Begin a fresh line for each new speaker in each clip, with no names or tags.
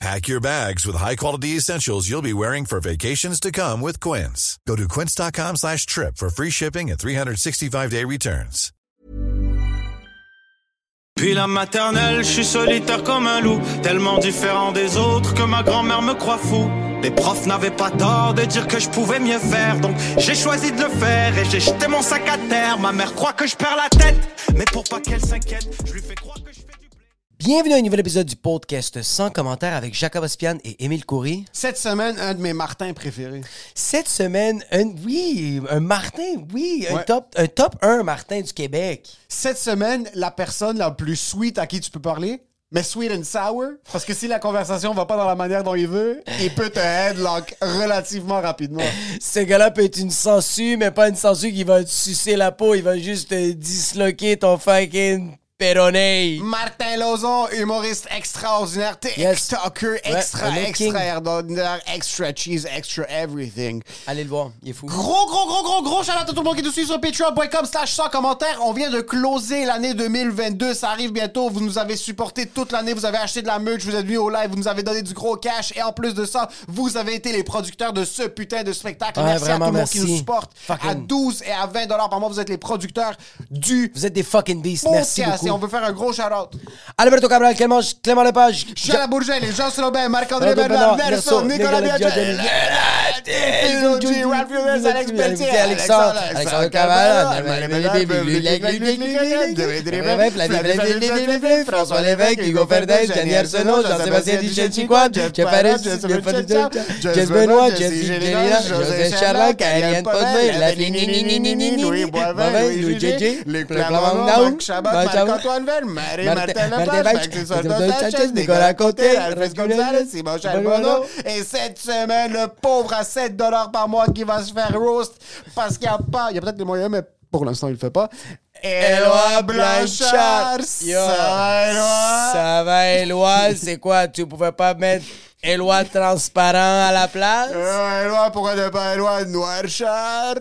Pack your bags with high-quality essentials you'll be wearing for vacations to come with Quince. Go to quince.com slash trip for free shipping and 365-day returns.
Puis la maternelle, je suis solitaire comme un loup, tellement différent des autres que ma grand-mère me croit fou. Les profs n'avaient pas tort de dire que je pouvais mieux faire, donc j'ai choisi de le faire et j'ai jeté mon sac à terre. Ma mère croit que je perds la tête, mais pour pas qu'elle s'inquiète, je lui fais croire
Bienvenue à un nouvel épisode du podcast sans commentaire avec Jacob Ospian et Émile Coury.
Cette semaine, un de mes Martins préférés.
Cette semaine, un, oui, un Martin, oui, un,
Ouais.
top, un top 1 Martin du Québec.
Cette semaine, la personne la plus sweet à qui tu peux parler, mais sweet and sour, parce que si la conversation va pas dans la manière dont il veut, il peut te headlock relativement rapidement.
Ce gars-là peut être une sangsue, mais pas une sangsue qui va te sucer la peau, il va juste te disloquer ton fucking péroné.
Martin Lozon, humoriste extraordinaire,
Yes.
TikToker, extra,
Ouais, un
extra cheese, extra everything.
Allez le voir, il est fou.
Gros, gros, gros, gros, gros shout out à tout le monde qui nous suit sur patreon.com slash sans commentaire. On vient de closer l'année 2022. Ça arrive bientôt. Vous nous avez supporté toute l'année. Vous avez acheté de la merch. Vous êtes venus au live. Vous nous avez donné du gros cash. Et en plus de ça, vous avez été les producteurs de ce putain de spectacle.
Ouais,
merci
vraiment,
à tout le monde qui nous supporte.
Fucking-
À 12 et à 20 dollars par mois, vous êtes les producteurs du
Vous êtes des fucking beasts, merci beaucoup.
On veut faire un gros shout out.
Alberto Cabral, Clément, Clément Lepage,
Jean Bourget, Jean Robin, Marc-André Bernard, Nelson, Nicolas Biagel, Ralph Alex Pelletier,
Alexandre, Alexandre Cabral, François Lévesque, Hugo Ferdinand, Gianni Arsenault, Jean-Sébastien Jeff Paris, Jess Benoît, Jess Gélina, José Charland, Karianne Podme, La
Louis Boivin, Louis JJ, Luc Plamondon, Marc Chabot, Marc-Antoine Verne, Marie Martin Lepage, Maxime Sanchez, Nicolas Côté, Alfred Gonzalez, Simon Charbonneau. Et cette semaine, le pauvre à 7 par mois qui va se faire roast parce qu'il n'y a pas, il y a peut-être les moyens, mais pour l'instant, il le fait pas. Éloi Blanchard,
Yo,
ça va, Éloi?
Ça va, Éloi, c'est quoi? Tu pouvais pas mettre Éloi transparent à la place?
Euh, Éloi, pourquoi ne pas Éloi Noirchard?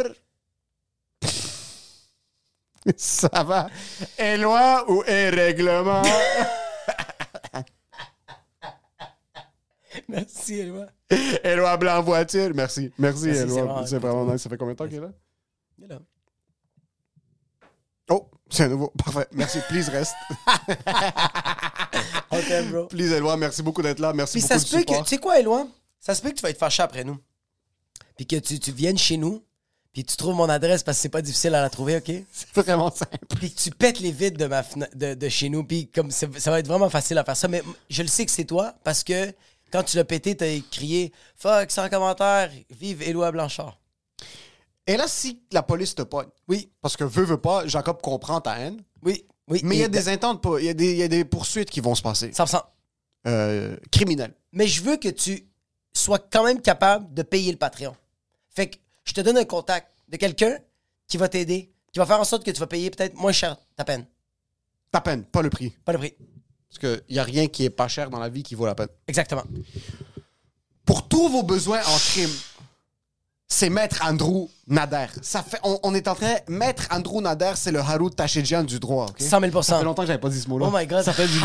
Ça va. Éloi ou est règlement?
Merci, Éloi.
Éloi Blanc voiture. Merci. Merci,
Merci,
Éloi. C'est vraiment nice. Ça fait combien de temps qu'il est là?
Il est là.
Oh, c'est un nouveau. Parfait. Merci. Please reste.
T'aime, bro.
Please, Éloi. Merci beaucoup d'être là. Merci
Puis
beaucoup
ça se peut que, tu sais quoi, Éloi? Ça se peut que tu vas être fâché après nous. Puis que tu, tu viennes chez nous, puis tu trouves mon adresse parce que c'est pas difficile à la trouver, OK?
C'est vraiment simple.
Puis tu pètes les vitres de, ma de, de chez nous, puis comme ça va être vraiment facile à faire ça. Mais je le sais que c'est toi parce que quand tu l'as pété, t'as crié « Fuck, sans commentaire, vive Éloi Blanchard
Et là, si la police te pogne, ».
Oui,
parce que veut, veut pas, Jacob comprend ta haine,
oui, oui.
mais il y a des intentes, pas- il y, a des- il y a des poursuites qui vont se passer.
100%.
Euh, criminelles.
Mais je veux que tu sois quand même capable de payer le Patreon. Fait que je te donne un contact de quelqu'un qui va t'aider, qui va faire en sorte que tu vas payer peut-être moins cher ta peine.
Ta peine, pas le prix.
Pas le prix.
Parce qu'il n'y a rien qui est pas cher dans la vie qui vaut la peine.
Exactement.
Pour tous vos besoins en crime, c'est Maître Andrew Nader. Ça fait, on, on est en train. Maître Andrew Nader, c'est le Harout Tachedjian du droit. ok?
100 000
Ça fait longtemps que j'avais pas dit ce mot-là.
Oh my God.
Ça fait du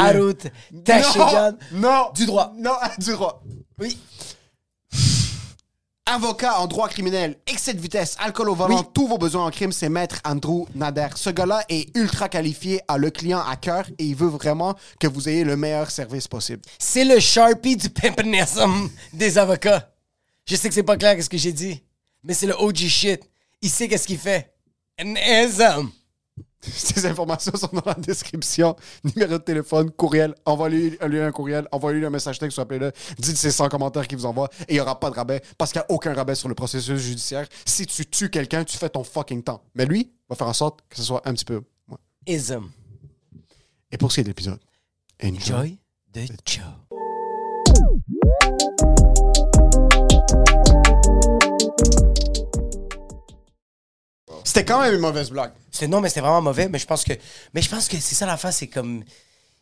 Tachedjian.
Non, non,
Du droit.
Non, du droit.
Oui.
Avocat en droit criminel, excès de vitesse, alcool au volant,
Oui.
tous vos besoins en crime, c'est Maître Andrew Nader. Ce gars-là est ultra qualifié, a le client à cœur et il veut vraiment que vous ayez le meilleur service possible.
C'est le Sharpie du pimpinism des avocats. Je sais que c'est pas clair ce que j'ai dit, mais c'est le OG shit. Il sait qu'est-ce qu'il fait. Nism.
Ces informations sont dans la description. Numéro de téléphone, courriel, envoyez-lui un courriel, envoyez-lui un message texte, appelez-le, dites c'est 100 commentaires qu'il vous envoie et il n'y aura pas de rabais parce qu'il n'y a aucun rabais sur le processus judiciaire. Si tu tues quelqu'un, tu fais ton fucking temps. Mais lui va faire en sorte que ce soit un petit peu.
Ism.
Et pour ce qui est de l'épisode,
enjoy the show.
C'était quand même une mauvaise blague.
C'est non, mais c'était vraiment mauvais. Mais je pense que, mais je pense que c'est ça la fin. C'est comme,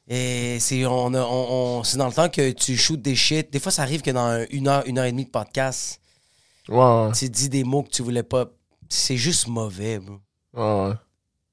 et c'est on, on, c'est dans le temps que tu shootes des shit. Des fois, ça arrive que dans une heure, une heure et demie de podcast,
Ouais,
tu dis des mots que tu voulais pas. C'est juste mauvais, bro.
ouais. ouais.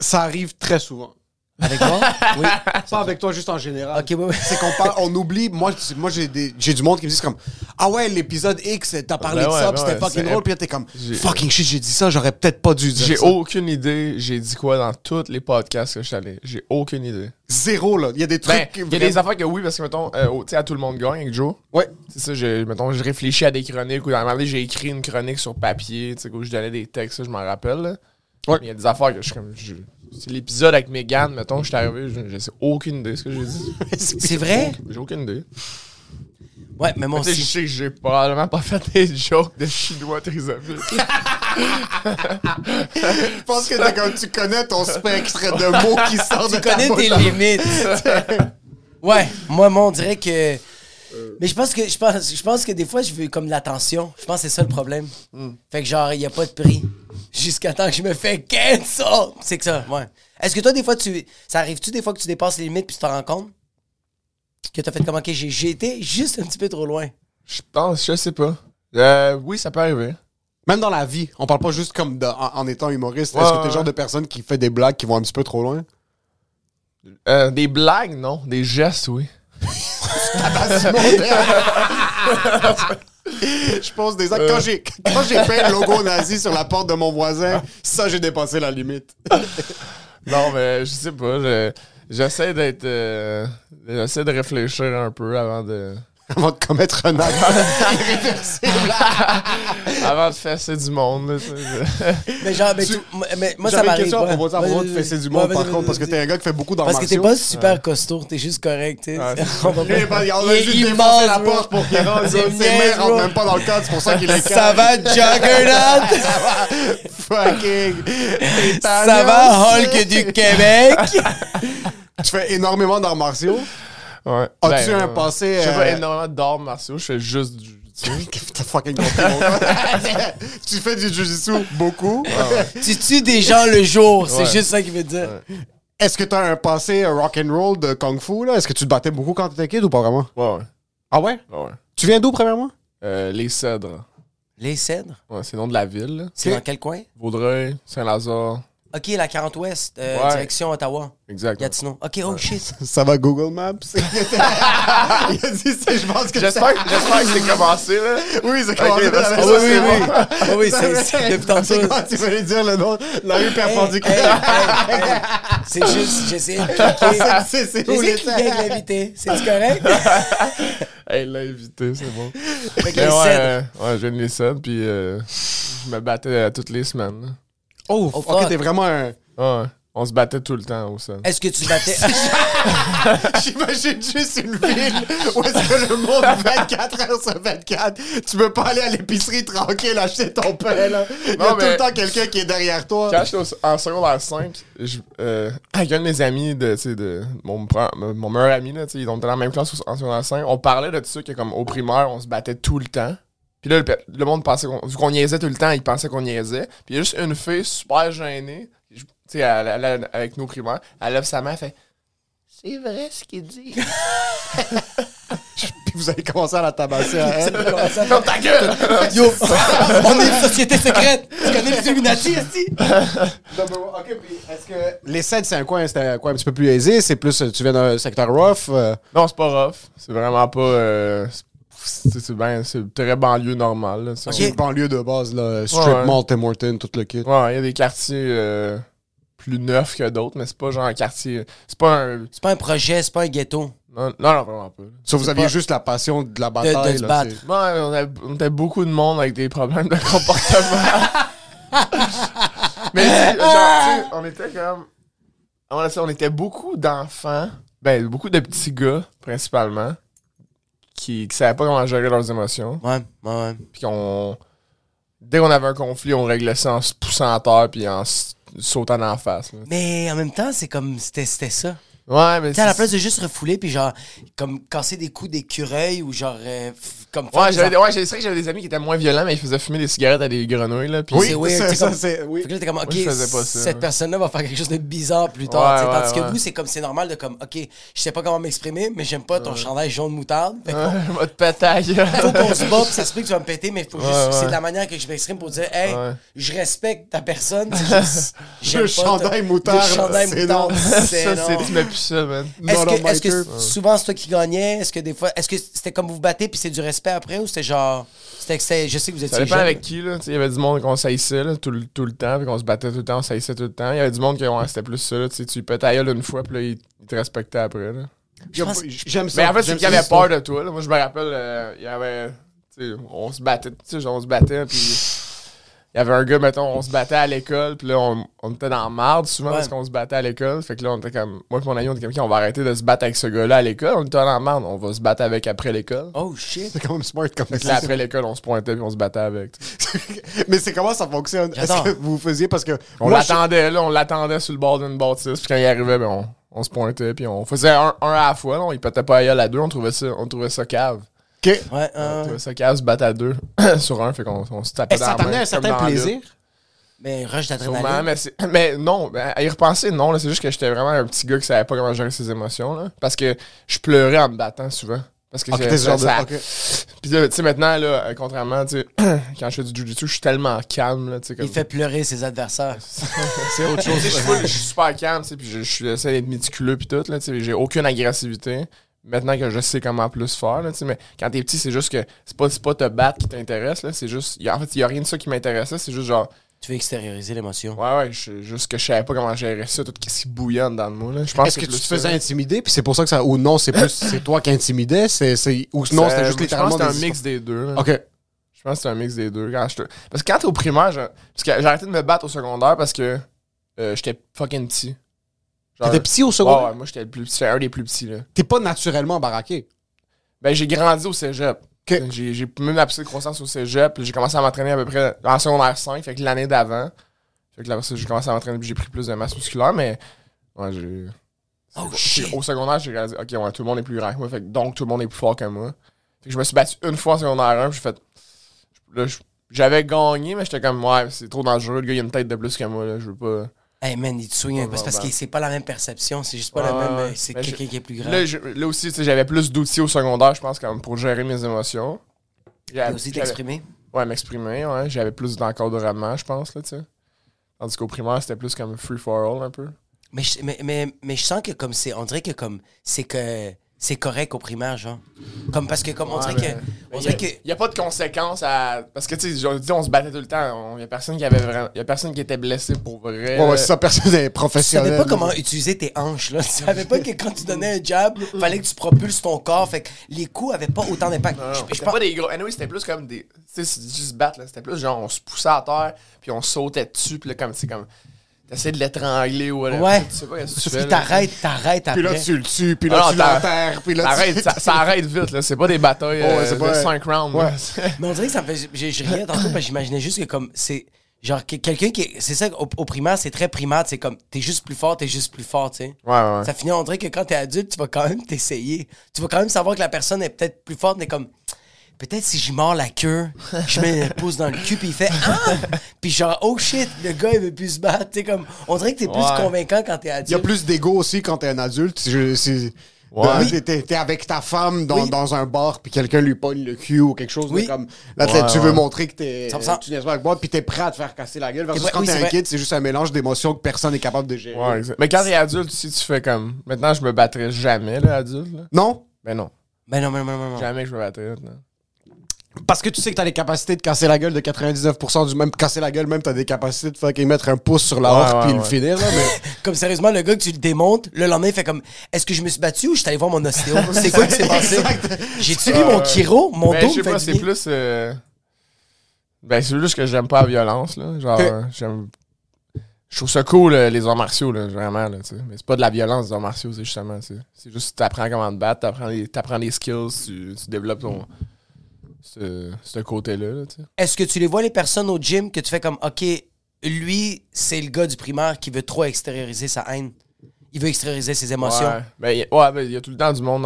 Ça arrive très souvent.
Avec moi? oui.
Pas avec toi, juste en général.
Ok, oui, oui.
C'est qu'on parle, on oublie. Moi, moi j'ai des- j'ai du monde qui me disent comme Ah ouais, l'épisode X, t'as parlé
Ben
de
ouais,
ça,
ben
puis c'était
ouais,
fucking
c'est-
drôle, puis là, t'es comme
J'ai-
Fucking shit, j'ai dit ça, j'aurais peut-être pas dû dire
J'ai
ça.
aucune idée, j'ai dit quoi dans tous les podcasts que je suis allé. J'ai aucune idée.
Zéro, là. Il y a des
Ben,
trucs.
il y a des affaires que oui, parce que, mettons, euh, au- tu sais, à tout le monde gagne avec Joe.
Ouais.
C'est ça, j'ai- mettons, je réfléchis à des chroniques ou dans donné, j'ai écrit une chronique sur papier, tu sais, où je donnais des textes, ça, je m'en rappelle. là.
Ouais.
Mais Il y a des affaires que je suis comme. je- C'est l'épisode avec Megan, mettons, je suis arrivé, je, je sais aucune idée de ce que j'ai dit.
C'est vrai?
J'ai aucune idée.
Ouais, mais moi
Tu sais, je
aussi.
sais que j'ai probablement pas fait des jokes de chinois trisomiques.
Je pense que t'es comme tu connais ton spectre de mots qui sort de
Tu connais tes limites. ouais, moi, moi, on dirait que. Mais je pense que je pense, je pense que des fois, je veux comme de l'attention. Je pense que c'est ça le problème. Fait que genre, il n'y a pas de prix. Jusqu'à temps que je me fais cancel. C'est que ça, ouais. Est-ce que toi, des fois, tu. Ça arrive-tu des fois que tu dépasses les limites puis tu t'en rends compte? Que t'as fait comme, ok, j'ai été juste un petit peu trop loin.
Je pense, je sais pas. Euh, oui, ça peut arriver.
Même dans la vie, on parle pas juste comme de- en, en étant humoriste.
Ouais,
Est-ce que t'es
ouais.
le genre de personne qui fait des blagues qui vont un petit peu trop loin?
Euh, des blagues, non. Des gestes, oui.
Je pose des actes. Quand j'ai quand j'ai peint le logo nazi sur la porte de mon voisin, ça, j'ai dépassé la limite.
Non, mais je sais pas. je- J'essaie d'être. euh, J'essaie de réfléchir un peu avant de.
Avant de commettre un acte irréversible.
avant de fesser du monde. là,
Mais genre, mais, tu- mais moi, ça
J'avais une
m'arrive.
question à
ouais.
propos de ça, à propos de fesser du monde,
Ouais,
par contre, parce que t'es un gars qui fait beaucoup d'arts
Parce que t'es pas super costaud, t'es juste correct, tu sais.
Ouais,
On va
juste défoncé la porte pour qu'il rentre. Ses mains rentrent même pas dans le cadre, c'est pour ça qu'il est
Ça va, Juggernaut?
Fucking.
Ça va, Hulk du Québec?
Tu fais énormément d'arts martiaux?
Ouais.
As-tu
Ben,
un
euh,
passé.
Je fais pas
euh,
énormément d'arts martiaux, je fais juste du.
T'as fucking compris. Tu fais du jujitsu beaucoup?
tu tues des gens le jour, c'est
Ouais.
juste ça qu'il veut dire.
Est-ce que t'as un passé rock and roll de kung fu là? Est-ce que tu te battais beaucoup quand t'étais kid ou pas vraiment?
Ouais, ouais.
Ah ouais?
Ouais.
Tu viens d'où premièrement?
Euh, les cèdres.
Les cèdres,
Ouais, c'est le nom de la ville.
c'est dans quel coin?
Vaudreuil, Saint-Lazare.
Ok, la 40 Ouest, euh,
Ouais.
direction Ottawa,
Exact.
Gatineau. Ok, oh shit.
Ça va Google Maps? Il a dit c'est- je pense que
J'espère que j'espère que c'est commencé, là.
Oui, c'est commencé
Ah
ça,
oui, oui,
bon.
Ah oui, c'est c'est depuis tantôt.
C'est quoi tu voulais dire le nom La rue perpendiculaire.
hey, hey, hey. C'est juste, j'essaie de cliquer.
C'est- c'est où
J'essaie de cliquer avec l'invité. C'est correct?
Hey, l'invité, c'est bon.
Avec les
ouais, euh, ouais, je viens de les puis euh, je me battais toutes les semaines.
Oh,
Oh, fuck.
t'es vraiment un.
On se battait tout le temps au sol.
Est-ce que tu battais?
J'imagine juste une ville où est-ce que le monde 24 heures sur 24, tu peux pas aller à l'épicerie tranquille acheter ton pain là. Il y a
Non,
tout le temps quelqu'un qui est derrière toi.
Quand j'étais en secondaire 5, je, euh, avec un de mes amis, de, tu sais, de mon, meilleur ami, là, tu sais, ils étaient dans la même classe en secondaire 5, on parlait de ça que comme au primaire, on se battait tout le temps. Puis là, le, monde pensait qu'on, vu qu'on niaisait tout le temps, ils pensaient qu'on niaisait. Puis il y a juste une fille super gênée, tu sais, elle- elle- elle- avec nos primaires, elle lève sa main, elle fait C'est vrai ce qu'il dit.
Puis vous allez commencer à la tabasser à elle.
Ferme ta gueule!
Yo, on est une société secrète. Tu connais les Illuminati, ici?
ok, puis est-ce que. Les Cèdres, c'est un coin, c'est un coin un petit peu plus aisé, c'est plus. Tu viens d'un secteur rough. euh,
non, c'est pas rough. C'est vraiment pas. euh, c'est, c'est, ben, c'est très banlieue normale.
C'est une banlieue de base, là. Strip
Ouais.
Mall, Tim Horton, tout le kit.
Ouais, il y a des quartiers euh, plus neufs que d'autres, mais c'est pas genre un quartier. C'est pas un.
C'est pas un projet, c'est pas un ghetto.
Non, non, non, vraiment pas.
Ça, vous aviez
pas-
juste la passion de la
de
bataille.
se
là,
battre.
Ouais, on, avait, on était beaucoup de monde avec des problèmes de comportement. mais genre, tu sais, on était comme. on était beaucoup d'enfants, ben, beaucoup de petits gars, principalement, qui, qui savaient pas comment gérer leurs émotions.
Ouais, ouais, ouais.
Puis on. Dès qu'on avait un conflit, on réglait ça en se poussant à terre puis en sautant en face.
Mais en même temps, c'est comme. C'était ça.
Ouais, mais.
Tu à la place de juste refouler puis genre, comme casser des coups d'écureuil ou genre. Euh, comme
ouais, j'avais, ouais, c'est vrai que j'avais des amis qui étaient moins violents, mais ils faisaient fumer des cigarettes à des grenouilles. Là,
oui, c'est weird. Ça, c'est, oui. Fait que là, t'es comme, ok, cette personne-là va faire quelque chose de bizarre plus tard. Ouais, tandis que vous, c'est comme, c'est normal de comme, ok, je sais pas comment m'exprimer, mais j'aime pas ton chandail jaune moutarde.
Fait je te péter.
Faut qu'on se bat, ça se peut que tu vas me péter, mais faut juste, c'est la manière que je m'exprime pour dire, hey, je respecte ta personne. C'est
juste, le chandail moutarde. Le chandail moutarde.
Ça, c'est, tu mets plus ça, man.
Est-ce que souvent c'est toi qui gagnais? Est-ce que des fois, est-ce que c'était comme vous vous battez puis c'est du respect après ou c'était genre je sais que vous étiez.
Ça dépend avec qui, là. Il y avait du monde qu'on saillissait tout, le, tout le temps, puis qu'on se battait tout le temps, on saillissait tout le temps. Il y avait du monde qui c'était plus ça, là. Tu tu peux ta une fois, puis là, il, te respectait après, là.
J'aime ça.
Mais en fait, c'est qu'il avait peur de toi, là. Moi, je me rappelle, euh, il y avait. on se battait, tu sais, on se battait, puis il y avait un gars, mettons, on se battait à l'école, puis là, on, on, était dans la marde souvent parce qu'on se battait à l'école. Fait que là, on était comme. Moi et mon ami, on était comme, on va arrêter de se battre avec ce gars-là à l'école. On était dans la marde, on va se battre avec après l'école.
Oh shit!
C'est quand même smart comme
ça. après l'école, on se pointait puis on se battait avec.
Mais c'est comment ça fonctionne? Est-ce que vous faisiez parce que.
On l'attendait, là, on l'attendait sur le bord d'une bâtisse, puis quand il arrivait, ben, on, on se pointait, puis on faisait un, un à la fois, là, il pétait pas à deux, on trouvait ça, on trouvait ça cave.
OK.
Ouais, euh...
ça casse se battre à deux sur un, fait qu'on on se tapait dans
ça t'amenait un certain plaisir?
Mais rush d'adrénaline.
Mais, mais non, ben, à y repenser, non. C'est juste que j'étais vraiment un petit gje qui savait pas comment gérer ses émotions. Là, parce que je pleurais en me battant souvent. Parce que
okay,
ça, ça, Puis tu sais, maintenant, là, euh, contrairement, tu sais, quand je fais du jujitsu, je suis tellement calme, là, tu sais. Comme...
Il fait pleurer ses adversaires.
c'est autre chose. je, suis super calme, tu sais, puis je, suis essayer d'être méticuleux, puis tout, là, tu sais. J'ai aucune agressivité. Maintenant que je sais comment plus faire, là, tu sais, mais quand t'es petit, c'est juste que c'est pas, pas te battre qui t'intéresse, là. C'est juste. en fait, il y a rien de ça qui m'intéresse, c'est juste genre
tu veux extérioriser l'émotion.
Ouais, ouais, juste que je savais pas comment gérer ça, tout ce qui bouillonne dans le mot. Là.
Est-ce que, tu te faisais intimider, puis c'est pour ça que ça. Ou non, c'est plus c'est toi qui intimidais, c'est, ou non, c'était juste littéralement.
Je pense que c'était un mix des deux.
Ok.
Je pense que c'était un mix des deux. Quand je Parce que quand t'es au primaire, parce que j'ai arrêté de me battre au secondaire parce que euh, j'étais fucking petit.
T'étais petit au secondaire?
Ouais, ouais moi j'étais le plus petit, un des plus petits. là.
T'es pas naturellement baraqué?
Ben j'ai grandi au cégep. J'ai même la petite croissance au cégep, j'ai commencé à m'entraîner à peu près en secondaire 5, fait que l'année d'avant. Fait que là, j'ai commencé à m'entraîner, j'ai pris plus de masse musculaire, mais ouais, j'ai.
Oh,
Au secondaire, j'ai réalisé, ok, ouais, tout le monde est plus grand que moi, fait que donc tout le monde est plus fort que moi. Fait que je me suis battu une fois en secondaire 1, j'ai fait. Là, j'avais gagné, mais j'étais comme, ouais, c'est trop dangereux, le gars, il a une tête de plus que moi, là, je veux pas.
Hey man, il te swing parce, parce que c'est pas la même perception, c'est juste pas la même. C'est quelqu'un qui est plus grand.
Là, là aussi, j'avais plus d'outils au secondaire, je pense, comme pour gérer mes émotions.
J'ai aussi t'exprimer?
Ouais, m'exprimer, ouais. J'avais plus d'encadrement, je pense, là, tu sais. Tandis qu'au primaire, c'était plus comme free for all un peu.
Mais je, mais, mais, mais je sens que comme c'est. On dirait que comme. C'est que c'est correct au primaire, genre. Comme parce que comme on dirait que. On dirait que.
Il n'y a pas de conséquences à. Parce que tu sais, on se battait tout le temps. Il n'y a personne qui avait vraiment. Il y a personne qui était blessé pour vrai.
Ouais, ouais ça, personne n'est professionnel.
Tu savais pas comment utiliser tes hanches, là. Tu savais pas que quand tu donnais un jab, fallait que tu propulses ton corps. Fait que les coups avaient pas autant d'impact.
Je, pas des gros. Anyway, c'était plus comme des. Tu sais, juste battre, là. C'était plus genre, on se poussait à terre, puis on sautait dessus, puis là, comme, c'est comme. T'essaies de l'étrangler ou whatever.
Ouais. Tu sais pas qu'est-ce que tu t'arrêtes, t'arrêtes après.
Puis là, tu le tues, puis là, tu l'enterres, puis là,
tu... ça, ça, arrête vite, là. C'est pas des batailles oh, euh, de 5 rounds. Ouais.
Mais on dirait que ça me fait... J'ai rien tantôt, parce que j'imaginais juste que comme... c'est Genre, quelqu'un qui. C'est ça, au, primaire, c'est très primaire. C'est comme, t'es juste plus fort, t'es juste plus fort, tu sais.
Ouais, ouais.
Ça finit, on dirait que quand t'es adulte, tu vas quand même t'essayer. Tu vas quand même savoir que la personne est peut-être plus forte, mais comme, peut-être si j'y mords la queue, je mets le pouce dans le cul, puis il fait Ah! Puis genre, oh shit, le gars, il veut plus se battre. T'sais, comme, on dirait que t'es plus convaincant quand t'es adulte.
Il y a plus d'ego aussi quand t'es un adulte. C'est. Ouais. T'es, avec ta femme dans, dans un bar puis quelqu'un lui pogne le cul ou quelque chose comme là tu veux montrer que t'es tu n'es pas avec moi puis t'es prêt à te faire casser la gueule parce que quand t'es un kid c'est juste un mélange d'émotions que personne n'est capable de gérer.
Ouais, Mais quand t'es adulte si tu fais comme maintenant je me battrais jamais là adulte là.
Non?
Ben non.
Ben non, ben non, ben non,
Jamais que je me battrais. Là.
Parce que tu sais que t'as les capacités de casser la gueule de 99% du même. Casser la gueule, même, t'as des capacités de fucking mettre un pouce sur la horte puis le finir, là. Mais...
comme sérieusement, le gars que tu le démontes, le lendemain, il fait comme Est-ce que je me suis battu ou je suis allé voir mon ostéo? C'est quoi qui s'est passé? J'ai-tu vu mon chiro Mon ben, dos Je sais pas,
c'est plus. Euh, ben, c'est juste que j'aime pas la violence, là. Genre, j'aime. je trouve ça cool, les arts martiaux, là, vraiment. Là, mais c'est pas de la violence, les arts martiaux, c'est justement. C'est juste que tu apprends comment te battre, tu apprends, les, apprends les skills, tu, tu développes ton, ce, ce côté-là.
Est-ce que tu les vois, les personnes au gym, que tu fais comme, OK, lui, c'est le gars du primaire qui veut trop extérioriser sa haine? Il veut extérioriser ses émotions.
Ouais, ben, il ouais, ben, y a tout le temps du monde,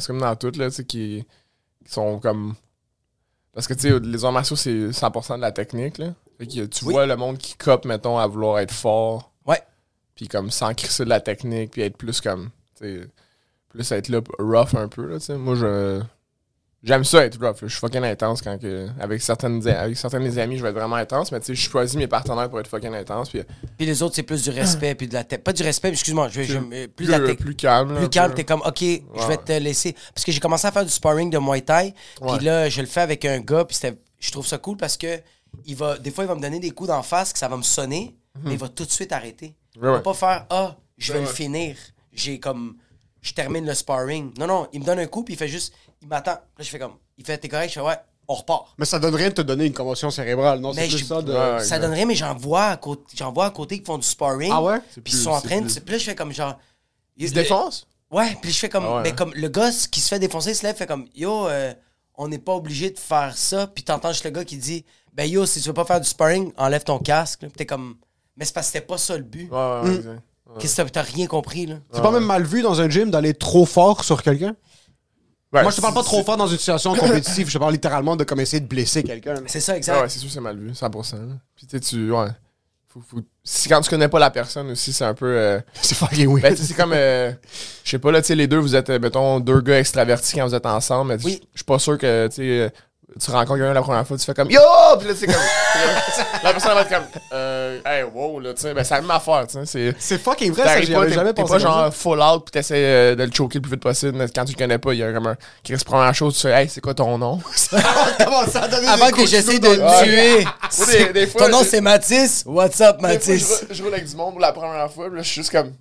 c'est comme dans tout, là, qui, qui sont comme. Parce que, tu sais, les arts martiaux, c'est 100% de la technique, là. Fait que tu vois le monde qui cope, mettons, à vouloir être fort.
Ouais.
Puis comme sans crisser de la technique, puis être plus comme, plus être là rough un peu, là, tu sais. Moi, je J'aime ça être rough. Je suis fucking intense quand que. Avec certaines avec certains de mes amis, je vais être vraiment intense, mais tu sais, je choisis mes partenaires pour être fucking intense. Puis,
puis les autres, c'est plus du respect, puis de la tête. Pas du respect, excuse-moi, je, je, plus, plus, de la tête.
Plus calme.
Plus calme, t'es comme, ok, je vais te laisser. Parce que j'ai commencé à faire du sparring de Muay Thai, puis là, je le fais avec un gars, puis je trouve ça cool parce que il va, des fois, il va me donner des coups d'en face, que ça va me sonner, mais il va tout de suite arrêter. il va pas faire, ah, je vais le finir. J'ai comme, je termine le sparring. Non, non, il me donne un coup, puis il fait juste, il m'attend. Là, je fais comme, il fait, t'es correct, je fais, ouais, on repart.
Mais ça donne rien de te donner une commotion cérébrale, non? C'est plus ça de.
ça donne rien, mais j'en vois, à côté, j'en vois à côté qui font du sparring.
Ah ouais?
Puis ils sont en train de. Puis là, je fais comme genre.
Ils se défoncent?
Ouais, puis je fais comme.
Ah
mais comme le gars qui se fait défoncer, il se lève, fait comme, yo, euh, on n'est pas obligé de faire ça. Puis t'entends juste le gars qui dit, ben yo, si tu veux pas faire du sparring, enlève ton casque. Puis t'es comme. Mais c'est parce que c'était pas ça le but.
Ouais, ouais, mm.
Qu'est-ce que t'as rien compris, là?
C'est pas même mal vu dans un gym d'aller trop fort sur quelqu'un? Moi, je te parle pas trop fort dans une situation compétitive. je te parle littéralement de comme essayer de blesser quelqu'un.
C'est ça, exact.
Ouais, c'est sûr, c'est mal vu, 100%. Puis tu tu. Ouais. Si quand tu connais pas la personne aussi, c'est un peu. Euh,
c'est fucking weird.
Ben, c'est comme. Euh, je sais pas, là, tu sais, les deux, vous êtes, mettons, deux gars extravertis quand vous êtes ensemble. Mais
oui.
je suis pas sûr que, tu sais tu rencontres quelqu'un la première fois, tu fais comme Yo! Puis là, c'est comme. la personne va être comme euh, Hey, wow, là, tu sais, ben, c'est la même affaire, tu sais.
C'est fucking vrai, ça, j'y avais jamais
pensé. T'es pas genre full out, puis t'essaies euh, de le choquer le plus vite possible. Mais quand tu le connais pas, il y a comme un. Qui reste première chose, tu fais Hey, c'est quoi ton nom?
Avant que j'essaie de le tuer. Des, fois, ton nom, c'est Mathis? What's up, Mathis?
je, roule avec du monde pour la première fois, puis là, je suis juste comme.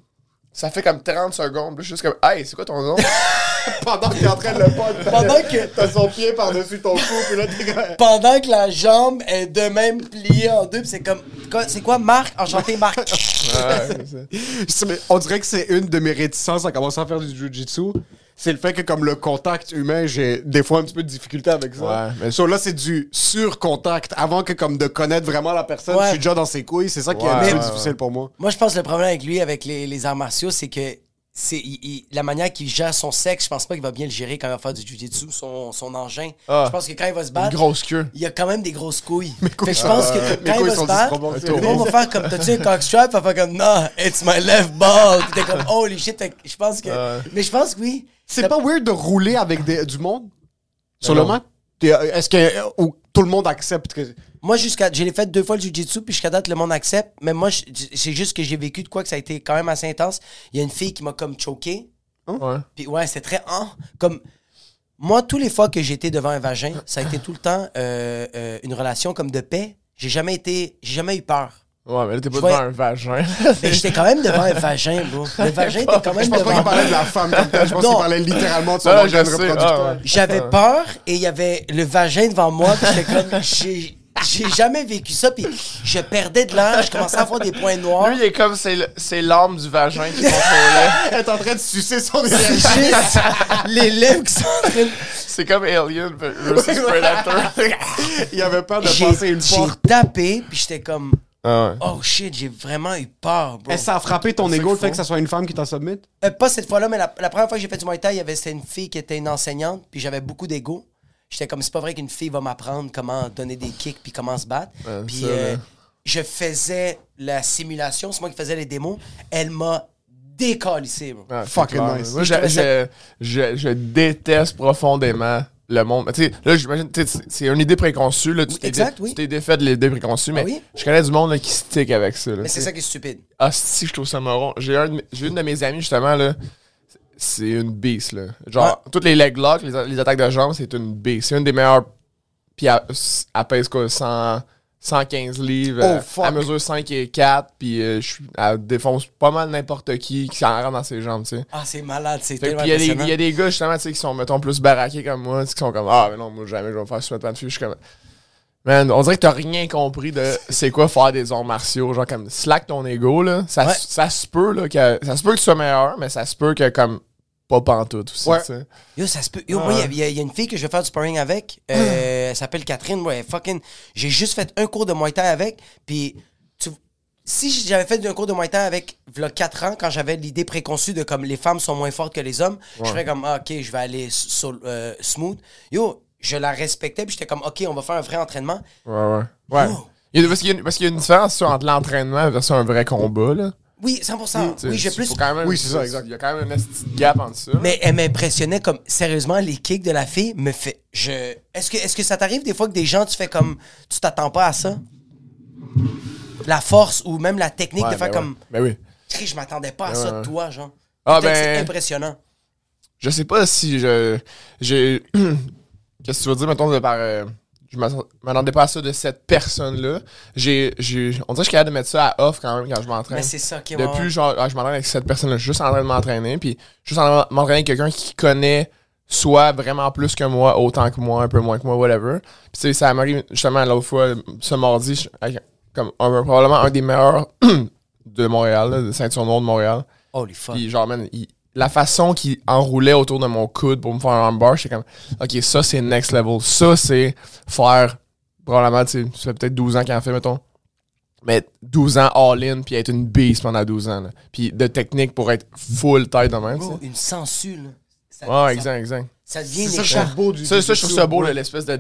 Ça fait comme 30 secondes. Puis je suis juste comme, hey, c'est quoi ton nom?
Pendant que t'es en train de le pas.
Pendant que.
T'as son pied par-dessus ton cou, puis là, t'es
Pendant que la jambe est de même pliée en deux, puis c'est comme. C'est quoi, Marc? Enchanté, Marc.
ouais, c'est ça. On dirait que c'est une de mes réticences à commencer à faire du jujitsu c'est le fait que comme le contact humain, j'ai des fois un petit peu de difficulté avec ça. Ouais, mais là, c'est du sur-contact. Avant que comme de connaître vraiment la personne, je suis déjà dans ses couilles. C'est ça qui est un peu difficile pour moi.
Moi, je pense que le problème avec lui, avec les, arts martiaux, c'est que c'est la manière qu'il gère son sexe, je pense pas qu'il va bien le gérer quand il va faire du jujitsu, son, son engin. Ah. je pense que quand il va se battre,
une grosse queue.
il a quand même des grosses couilles. Fait je pense que quand il va se battre, le monde va faire comme t'as-tu un cockstrap, il va faire comme non, it's my left ball. Puis t'es comme holy shit. Je pense que, mais je pense que oui.
C'est pas weird de rouler avec du monde? Sur le mat? Est-ce que tout le monde accepte que.
Moi, jusqu'à. J'ai fait deux fois le jiu-jitsu, puis jusqu'à date, le monde accepte. Mais moi, c'est juste que j'ai vécu de quoi que ça a été quand même assez intense. Il y a une fille qui m'a comme choqué.
Hein? Ouais.
Puis ouais, c'est très. Hein, comme. Moi, tous les fois que j'étais devant un vagin, ça a été tout le temps euh, euh, une relation comme de paix. J'ai jamais été. J'ai jamais eu peur.
Ouais, mais là, t'es pas devant un vagin.
mais j'étais quand même devant un vagin, bro. Le vagin, t'es quand même
devant. Je pense pas qu'il parlait de la femme comme tel. Je pense qu'il parlait littéralement de son organe reproducteur.
J'avais peur et il y avait le vagin devant moi. J'étais comme. J'ai jamais vécu ça, puis je perdais de l'air, je commençais à avoir des points noirs.
Lui, il est comme, c'est l'âme du vagin qui contrôlait.
Elle est en train de sucer son
énergie. les lèvres qui sont en train de...
C'est comme Alien versus Predator.
il avait peur de passer une porte.
J'ai tapé, puis j'étais comme...
Ah
oh shit, j'ai vraiment eu peur, bro.
Est-ce que ça a frappé ton ego le fait que ça soit une femme qui t'en submit?
Euh, pas cette fois-là, mais la, première fois que j'ai fait du Muay Thai, il y avait c'était une fille qui était une enseignante, puis j'avais beaucoup d'ego. J'étais comme, c'est pas vrai qu'une fille va m'apprendre comment donner des kicks puis comment se battre. puis euh, je faisais la simulation, c'est moi qui faisais les démos. Elle m'a décalissé, bro.
Fucking nice.
Moi, je, je déteste profondément le monde. Tu sais, là, j'imagine, c'est une idée préconçue. Là, tu t'es
exact, oui.
défait de l'idée préconçue, mais ah je connais du monde là, qui stick avec ça.
mais c'est ça qui est stupide.
Ah, si, je trouve ça marrant. J'ai une de mes amies, justement, là. C'est une beast, là. Genre, toutes les leg locks, les, attaques de jambes, c'est une beast. C'est une des meilleures. Puis elle, elle pèse quoi, 100. 115 livres.
Oh,
à mesure 5 et 4. Puis euh, je elle défonce pas mal n'importe qui qui s'en rentre dans ses jambes, tu sais.
Ah, c'est malade, c'est tellement
Il y, y, a des gars, justement, tu sais, qui sont, mettons, plus baraqués comme moi, qui sont comme, ah, mais non, moi, jamais je vais me faire soumettre de fille. Je suis comme. Man, on dirait que t'as rien compris de c'est quoi faire des arts martiaux. Genre, comme, slack ton ego, là. Ça,
Ouais.
ça se peut, là, que, ça se peut que tu sois meilleur, mais ça se peut que, comme, pas pantoute aussi,
Ouais.
Yo, ça se peut. Yo, moi, il y y, a une fille que je vais faire du sparring avec. euh, elle s'appelle Catherine. Ouais, fucking. J'ai juste fait un cours de Muay Thai avec. Puis, tu- si j'avais fait un cours de Muay Thai avec, v'là 4 ans, quand j'avais l'idée préconçue de comme les femmes sont moins fortes que les hommes, je ferais comme, ah, ok, je vais aller euh, smooth. Yo, je la respectais. Puis j'étais comme, ok, on va faire un vrai entraînement.
Ouais, ouais. Ouais. Il y a- parce qu'il y, a une- parce qu'il y a une différence entre l'entraînement versus un vrai combat, là.
Oui, 100%.
Tu sais,
oui, j'ai plus.
faut quand même-
Oui, c'est ça, exact.
Il y a quand même un petit gap entre ça.
Mais elle m'impressionnait comme sérieusement les kicks de la fille me fait je est-ce que est-ce que ça t'arrive des fois que des gens tu fais comme tu t'attends pas à ça? La force ou même la technique
Ouais,
de faire
ben
comme
ouais. Ben oui.
Je m'attendais pas à
Ouais,
ça
ouais.
de toi genre
Ah,
Peut-être que
ben-
c'est impressionnant
Je sais pas si je. J'ai. Qu'est-ce que tu veux dire, mettons, de par. euh, je m'attend- m'attendais pas à ça de cette personne-là. J'ai. j'ai- On dirait que je suis capable de mettre ça à off quand même quand je m'entraîne.
mais c'est ça qui
Depuis, genre, ah, je m'entraîne avec cette personne-là, je suis juste en train de m'entraîner, puis juste en train de m'entraîner avec quelqu'un qui connaît soit vraiment plus que moi, autant que moi, un peu moins que moi, whatever. Puis tu sais, ça m'arrive justement l'autre fois, ce mardi, je- comme un- probablement un des meilleurs de Montréal, là, de Ceinture-Noire de Montréal.
holy fuck
Puis genre, man, il- la façon qu'il enroulait autour de mon coude pour me faire un armbar, j'étais comme, OK, ça, c'est next level. Ça, c'est faire, probablement, tu sais, ça fait peut-être 12 ans qu'il en fait, mettons. Mais 12 ans all-in, puis être une beast pendant 12 ans. là. Puis de technique pour être full tête de même, tu
Bro,
sais.
une sangsue là ça,
Ouais,
ça-
exact, exact.
ça devient
ça, je beau du
Ça, ça, je trouve ça beau,
Ouais.
l'espèce de. là,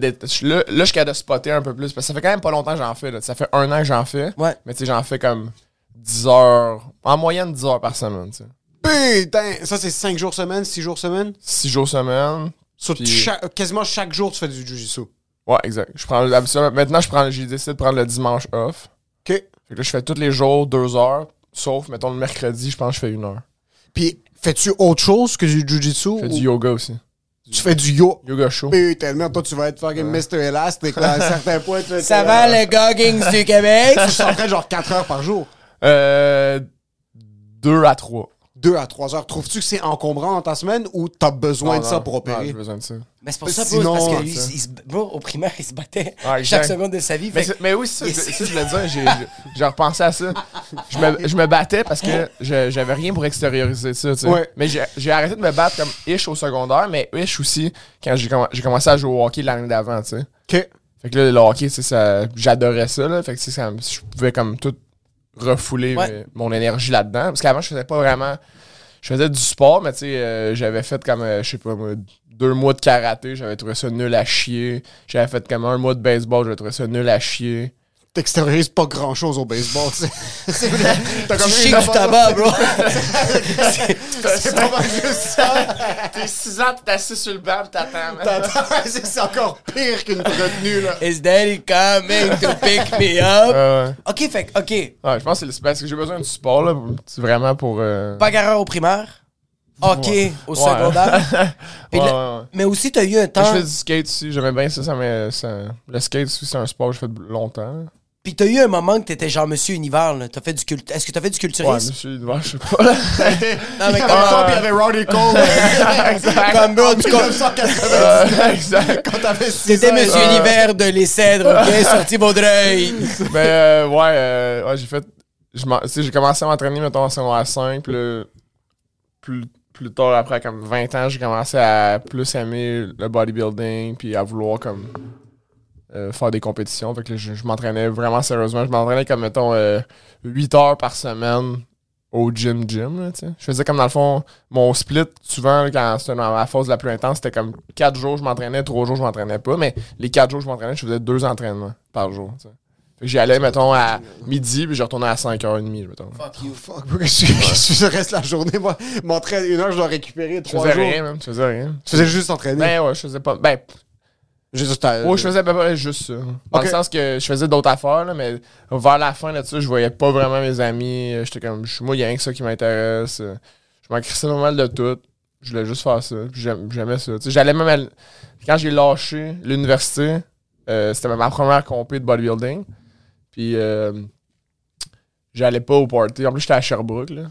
là, je suis capable de spotter un peu plus. Parce que ça fait quand même pas longtemps que j'en fais. Là. Ça fait un an que j'en fais.
Ouais.
Mais tu sais, j'en fais comme 10 heures. En moyenne, 10 heures par semaine. tu sais.
Putain, ça c'est 5 jours semaine, 6 jours semaine?
6 jours semaine.
Sur
Puis-
chaque- quasiment chaque jour, tu fais du jujitsu.
Ouais, exact. Je prends, maintenant, je prends, j'ai décidé de prendre le dimanche off.
OK.
Fait que là, je fais tous les jours 2 heures. Sauf, mettons, le mercredi, je pense que je fais une heure.
Puis, fais-tu autre chose que du jujitsu?
Je fais
ou
du yoga aussi.
Tu fais du yo.
Yoga chaud.
Putain, merde, toi, tu vas être fucking Mr. Elastic là, à un certain point. tu vas être,
ça va le goggings du Québec?
Tu s'entraînes genre 4 heures par jour.
Euh. 2 à 3.
2 à 3 heures. Trouves-tu que c'est encombrant dans ta semaine ou t'as besoin de ça pour
j'ai
opérer?
besoin de ça.
mais c'est pour ça bro,
Sinon,
c'est parce que
euh,
lui,
ça.
il se- bro, au primaire il se battait chaque
exact.
seconde de sa vie
Mais,
fait
c'est- mais oui, ça, je- ça, je voulais dire. J'ai, j'ai- j'ai repensé à ça. Je me, je me battais parce que je- j'avais rien pour extérioriser ça. tu sais.
Ouais.
Mais j'ai, j'ai arrêté de me battre comme ish au secondaire, mais ish aussi quand j'ai, comm- j'ai commencé à jouer au hockey l'année d'avant. tu sais.
OK.
Fait que là, le hockey, tu sais, ça, j'adorais ça. Là. Fait que tu sais, ça me- je pouvais comme tout refouler
Ouais.
mes- mon énergie là-dedans. Parce qu'avant, je faisais pas vraiment. Je faisais du sport, mais tu sais, euh, j'avais fait comme, euh, je sais pas moi, deux mois de karaté, j'avais trouvé ça nul à chier. J'avais fait comme un mois de baseball, j'avais trouvé ça nul à chier.
T'extériorises pas grand chose au baseball, tu sais. T'as comme
du tabac bro
C'est pas mal juste ça.
T'es 6 ans, t'es assis sur le banc, pis t'attends.
T'attends, c'est encore pire qu'une retenue, là.
Is daddy coming to pick me up?
ouais.
OK, fait que, OK.
Ouais, je pense que c'est parce que j'ai besoin du sport, là. C'est vraiment pour. euh,
Bagarreur au primaire. OK au secondaire. Puis
Ouais,
le-
ouais, ouais.
Mais aussi, t'as eu un
Je
temps...
fais du skate aussi, j'aimais bien ça, ça, mais ça- le skate aussi, c'est un sport que je fais de longtemps.
Puis t'as eu un moment que t'étais genre Monsieur Univers, là. T'as fait du cult... Est-ce que t'as fait du
Ouais,
culturisme?
monsieur, ouais, je sais pas. là.
non, mais
Comme toi, puis il y avait Roddy Cole.
exact.
Comme bro, tu com-
1990,
Ouais, exact.
quand t'avais 6
C'était. Monsieur
Euh.
Univers de Les Cèdres, OK? Sorti Vaudreuil.
Mais euh, ouais, euh, ouais, j'ai fait. J'ai commencé à m'entraîner, mettons, en secondaire 5. Puis là, plus, plus tard, après comme 20 ans, j'ai commencé à plus aimer le bodybuilding. Puis à vouloir comme euh, faire des compétitions. Fait que là, je, je m'entraînais vraiment sérieusement. Je m'entraînais comme, mettons, euh, 8 heures par semaine au gym gym. Là, tu sais. je faisais comme dans le fond, mon split, souvent, quand c'était dans la phase la plus intense, c'était comme 4 jours je m'entraînais, 3 jours je m'entraînais pas. Mais les 4 jours je m'entraînais, je faisais 2 entraînements par jour. tu sais. Fait que j'y allais, mettons, à midi, puis je retournais à 5h30, mettons.
Fuck you.
Fuck, que je je reste la journée? Moi, m'entraîne une heure, je dois récupérer
Je
trois
faisais
jours.
rien, même. Je faisais rien.
Tu faisais juste t'entraîner.
Ben ouais, je faisais pas. Ben,
T'as-
ouais, je faisais à peu près juste ça. Dans le sens que je faisais d'autres affaires, là, mais vers la fin là-dessus, je voyais pas vraiment mes amis. J'étais comme, je- moi, il y a rien que ça qui m'intéresse. Je m'en crissais pas mal de tout. Je voulais juste faire ça. J'aimais ça. J'allais même. à Quand j'ai lâché l'université, euh, c'était ma première compé de bodybuilding. Puis euh, j'allais pas au party. En plus, j'étais à Sherbrooke. Là.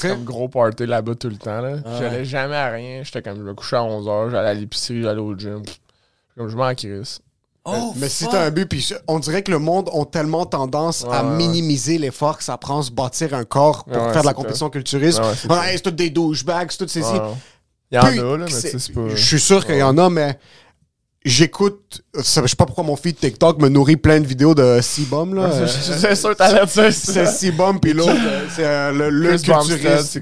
C'est comme gros party là-bas tout le temps. Là.
Ah
J'allais jamais à rien. J'étais comme, je me couchais à 11h, j'allais à l'épicerie, j'allais au gym. Comme je m'en crisse.
Oh,
mais si t'as un but, puis on dirait que le monde a tellement tendance à
Ouais, ouais,
minimiser l'effort que ça prend se bâtir un corps pour
Ouais,
faire de la compétition culturiste.
Ouais, ouais, c'est
Ah, tout des douchebags, c'est tout ces
Ouais. Il y en a, là, mais tu
c'est-
sais, c'est pas.
Je suis sûr qu'il y en a, mais j'écoute. Je sais pas pourquoi mon feed TikTok me nourrit plein de vidéos de C-Bomb, là. Euh,
C'est sûr, t'as l'air de ça.
C'est C-Bomb, puis l'autre, euh, c'est euh, le, culturiste.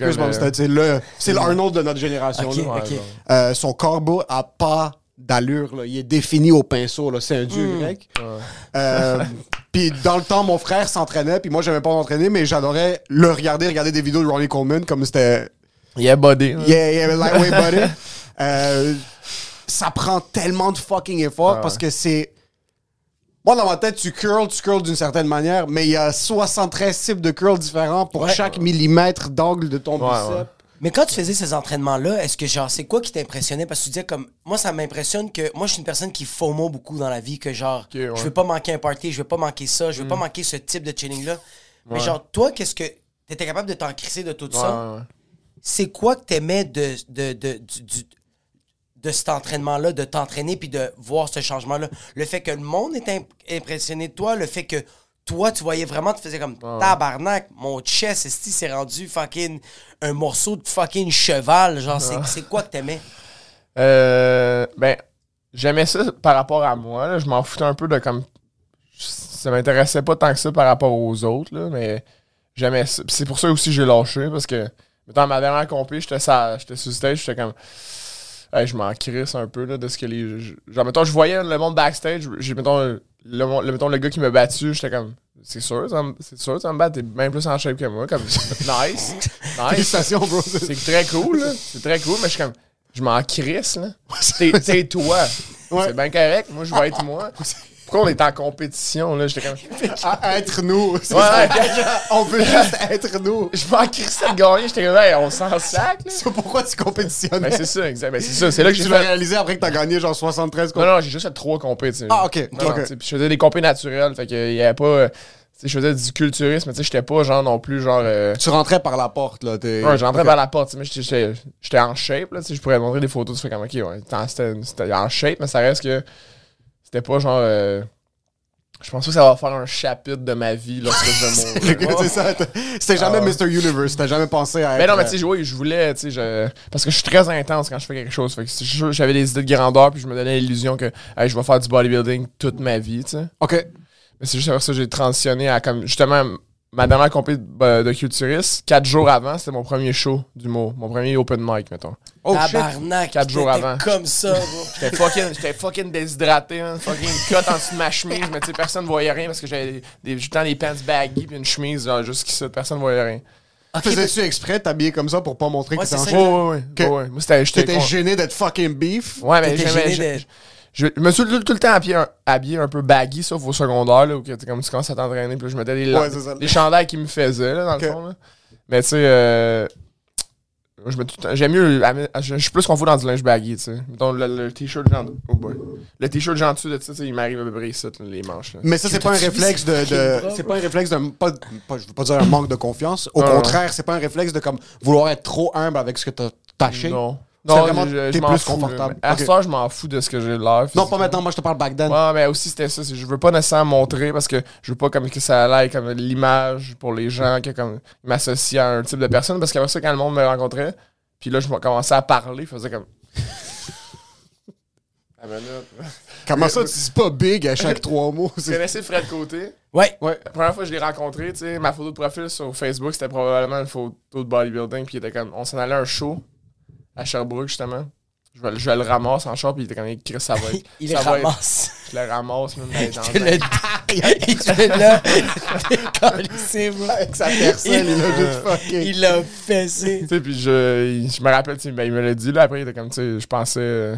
c'est
le, c'est l'Arnold de notre génération. Là. Euh, son corbeau a pas d'allure. là. Il est défini au pinceau. là. C'est un dieu
Hmm.
grec. Euh, puis dans le temps, mon frère s'entraînait. Puis moi, j'aimais pas m'entraîner, mais j'adorais le regarder, regarder des vidéos de Ronnie Coleman comme c'était...
Il est body. hein.
Yeah, yeah, lightweight buddy. Euh, ça prend tellement de fucking effort
Ah
parce que c'est... Moi, dans ma tête, tu curls, tu curls d'une certaine manière, mais il y a 73 types de curls différents pour
Ouais.
chaque millimètre d'angle de ton
Ouais,
bicep.
Mais quand tu faisais ces entraînements-là, est-ce que genre c'est quoi qui t'impressionnait? Parce que tu disais comme moi ça m'impressionne que moi je suis une personne qui FOMO beaucoup dans la vie que genre
ouais.
je veux pas manquer un party, je veux pas manquer ça, je veux pas manquer ce type de chilling là. Mais genre toi qu'est-ce que t'étais capable de t'en crisser de tout
Ouais,
ça? C'est quoi que t'aimais de de de du- du- de cet entraînement-là, de t'entraîner puis de voir ce changement-là? Le fait que le monde est imp- impressionné de toi, le fait que toi, tu voyais vraiment, tu faisais comme tabarnak, mon chest, c'est rendu fucking un morceau de fucking cheval. Genre, c'est quoi que t'aimais?
Euh, ben, j'aimais ça par rapport à moi. là. Je m'en foutais un peu de comme. Ça m'intéressait pas tant que ça par rapport aux autres, là, mais j'aimais ça. C'est pour ça aussi que j'ai lâché, parce que, dans ma dernière compé, j'étais sur stage, j'étais comme. Hey, je m'en crisse un peu là, de ce que les. Genre, mettons, je voyais le monde backstage, j'ai, mettons, le, le- mettons, le gars qui m'a battu, j'étais comme. C'est sûr, c'est sûr, ça me bat, t'es bien plus en shape que moi. Comme, nice. Nice.
Félicitations, bro.
C'est très cool, là. C'est très cool, mais je suis comme. Je m'en crisse, là. T'es t'es toi.
Ouais.
C'est bien correct. Moi, je vais être moi. Pourquoi on est en compétition, là? J'étais comme.
À être nous.
Ouais.
On veut juste être nous.
Je m'en crissais de gagner. J'étais comme, hey, on s'en sac, là.
C'est pourquoi tu compétitionnes?
Ben, c'est ça, exact. Ben, c'est ça. C'est là que j'ai
tu l'as
fait.
réalisé après que t'as gagné genre 73
Non, non, j'ai juste fait trois compés, tu sais.
Ah, ok,
Non, je faisais des compés naturelles. Fait qu'il y avait pas. euh, je faisais du culturisme, mais tu sais, j'étais pas genre non plus genre. euh,
Tu rentrais par la porte, là. t'es-
Ouais, j'entrais
Ok.
par la porte, mais j'étais- en shape, là, tu sais, je pourrais te montrer des photos, tu fais comme, ok, ouais, c'était en shape, mais ça reste que c'était pas genre, euh, je pense pas que ça va faire un chapitre de ma vie lorsque je vais mourir.
C'était jamais
Ah.
Mr. Universe. T'as jamais pensé à être.
Mais non, mais tu sais, oui, je voulais, tu sais, je- parce que je suis très intense quand je fais quelque chose, fait que j'avais des idées de grandeur, puis je me donnais l'illusion que, hey, je vais faire du bodybuilding toute ma vie, tu sais.
Ok.
Mais c'est juste après ça que j'ai transitionné à comme justement ma dernière compé de, de culturiste, quatre jours avant, c'était mon premier show d'humour, mon premier open mic, mettons.
Oh shit.
Tabarnak,
Quatre jours
t'étais
avant.
comme ça, bro.
J'étais fucking, j'étais fucking déshydraté, hein, fucking cut en dessous de ma chemise, mais tu sais, personne voyait rien parce que j'avais des, des, tout le temps des pants baggy puis une chemise, genre, jusqu'ici, personne voyait rien.
Faisais-tu exprès de t'habiller comme ça pour pas montrer
Ouais,
que t'es
c'est
en
ça.
shape?
Ouais, ouais, ouais. Moi, c'était,
T'étais
con-
gêné d'être fucking beef?
Ouais, mais
T'étais
j'aimais-
gêné
je, me suis tout, tout le temps habillé un, habillé un peu baggy, sauf au secondaire, là, où que comme tu commences à t'entraîner, puis là, je mettais des,
Ouais,
des chandails qui me faisaient, là, dans le fond, là. Mais tu sais, euh, j'aime mieux, je, je suis plus confus dans du linge baggy, tu sais. Mettons, le, le t-shirt genre, oh boy. Le t-shirt genre de ça, il m'arrive à peu près ici, les manches, là.
Mais ça, c'est pas un
T'as-tu vu
réflexe de. c'est pas un réflexe de. Pas, pas- je veux pas dire un manque de confiance. Au
Non,
contraire, c'est pas un réflexe de comme vouloir être trop humble avec ce que t'as taché.
Non. Non,
vraiment-
je- je
t'es
m'en
plus
fous,
confortable.
À
Ok.
ce soir, je m'en fous de ce que j'ai l'air.
Non, pas maintenant. Moi, je te parle back then.
Ouais, mais aussi c'était ça. c'est- Je veux pas nécessairement montrer parce que je veux pas comme que ça aille comme l'image pour les gens comme ils m'associent à un type de personne. Parce qu'après ça, quand le monde me rencontrait, puis là, je commençais à parler, je faisais comme. Ah, ben
Comment ça, tu dis pas big à chaque trois mots? C'est-
connaissez Fred Côté?
Ouais.
Ouais.
La première fois que je l'ai rencontré, tu sais, ma photo de profil sur Facebook, c'était probablement une photo de bodybuilding. Puis il était comme. On s'en allait à un show à Sherbrooke, justement. Je vais, je vais le ramasse en char, puis il était comme. Chris, ça va être.
Il
ça
les
va être-
ramasse.
Je le ramasse, même. dans-
Il le- il était là. Décalissé, bro.
Avec sa personne, il a juste fucking.
Il l'a fessé.
Tu sais, puis je, il- je me rappelle, tu sais, ben, il me l'a dit, là, après, il était comme, tu sais, je pensais, euh,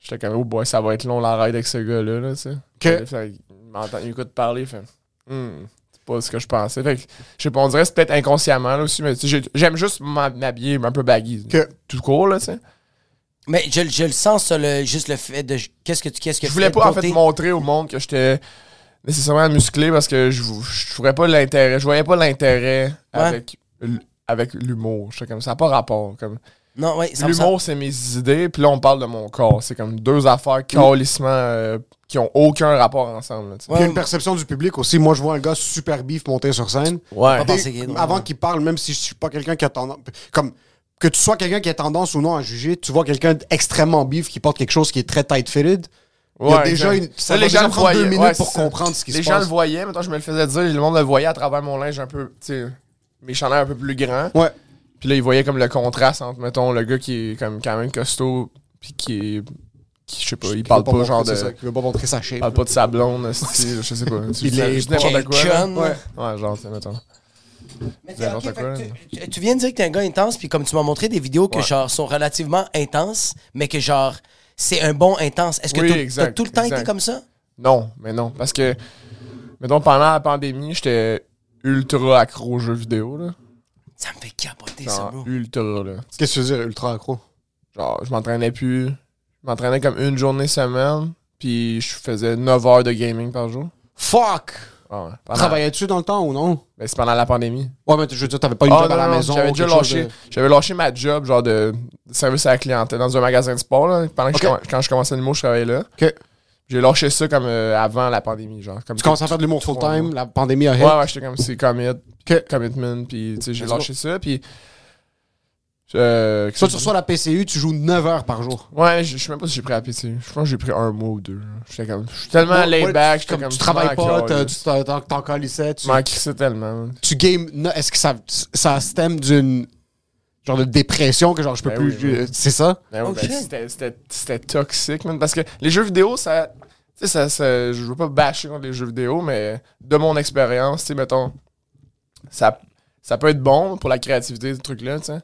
j'étais comme, oh boy, ça va être long la ride avec ce gars-là, là, tu sais.
Que-
Fait il m'entend, il écoute parler, il fait, Hmm, pas ce que je pensais. Fait que, je sais pas, on dirait que c'est peut-être inconsciemment, là, aussi, mais j'aime juste m'ha- m'habiller un peu baggy.
Que-
Tout court, là, tu sais.
Mais je, je le sens, ça, le, juste le fait de. Qu'est-ce que tu. Qu'est-ce que
Je voulais pas, en fait, montrer au monde que j'étais nécessairement musclé parce que je, je trouvais pas l'intérêt, je voyais pas l'intérêt
Ouais.
avec, avec l'humour. Comme, ça n'a pas rapport, comme...
Non, ouais, ça
L'humour, c'est mes idées, puis là, on parle de mon corps. C'est comme deux affaires calissement euh, qui ont aucun rapport ensemble. là, tu sais.
Puis il y a une perception du public aussi. Moi, je vois un gars super beef monter sur scène.
Ouais.
Dès- avant
ouais.
qu'il parle, même si je suis pas quelqu'un qui a tendance. Comme que tu sois quelqu'un qui a tendance ou non à juger, tu vois quelqu'un d'extrêmement beef qui porte quelque chose qui est très tight-fitted. Il y a
Ouais,
déjà une. Ça
les gens
prendre deux
voyaient.
minutes
Ouais,
pour comprendre ce qui
Les
se
gens
passe.
le voyaient, maintenant je me le faisais dire, le monde le voyait à travers mon linge un peu, tu sais, mes chandails un peu plus grands.
Ouais.
Puis là, ils voyaient comme le contraste entre, mettons, le gars qui est comme quand même costaud, puis qui est. Qui, je sais pas, il parle pas, genre de.
c'est ça, qui veut pas montrer sa shape.
parle pas de sa blonde, style, je sais pas. Tu
Il est
n'importe quoi. là.
Ouais.
Ouais, genre, tu sais, mettons.
Mais
C'est
t'es-
n'importe
ok,
quoi,
tu, tu viens de dire que t'es un gars intense, puis comme tu m'as montré des vidéos que
Ouais.
genre sont relativement intenses, mais que genre c'est un bon intense. Est-ce que
Oui,
t'as- tout le temps été comme ça?
Non, mais non. Parce que, mettons, pendant la pandémie, j'étais ultra accro aux jeux vidéo, là.
Ça me fait capoter ça, bro.
ultra, là.
Qu'est-ce que tu veux dire, ultra accro?
Genre, je m'entraînais plus. Je m'entraînais comme une journée semaine, puis je faisais 9 heures de gaming par jour.
Fuck!
Ah ouais. Pendant-
Travaillais-tu dans le temps ou non?
Ben, c'est pendant la pandémie.
Ouais, mais je veux dire, t'avais pas une
Ah,
job à
non,
la
non,
maison.
J'avais
ou
déjà
quelque chose
lâché,
de-
j'avais lâché ma job, genre de, de service à la clientèle dans un magasin de sport, là. Pendant que je
Ok.
comm- quand je commençais l'humour, je travaillais là.
Ok.
J'ai lâché ça comme euh, avant la pandémie, genre. Comme
Tu commences à faire de l'humour full-time,
mois.
la pandémie a hit?
Ouais, ouais, j'étais comme, c'est commit, commitment, puis tu sais, j'ai lâché ça, puis. Euh,
Soit tu reçois la PCU, tu joues 9 heures par jour.
Ouais, je je sais même pas si j'ai pris la PC. Je pense que j'ai pris un mois ou deux. J'étais comme. Je suis tellement
Ouais,
laid back,
comme
comme.
tu travailles pas, t'en- calissais, tu,
m'en crissais tellement.
tu games. no- Est-ce que ça, ça stem d'une genre de dépression que genre je peux
Ben
plus.
oui, oui.
je- C'est ça?
Ben
Oh,
ben, c'était- C'était c'était toxique, man. Parce que les jeux vidéo, ça. Tu sais, ça, ça- je veux pas bâcher contre les jeux vidéo, mais de mon expérience, tu sais, mettons. Ça, ça peut être bon pour la créativité, ce truc-là, tu sais.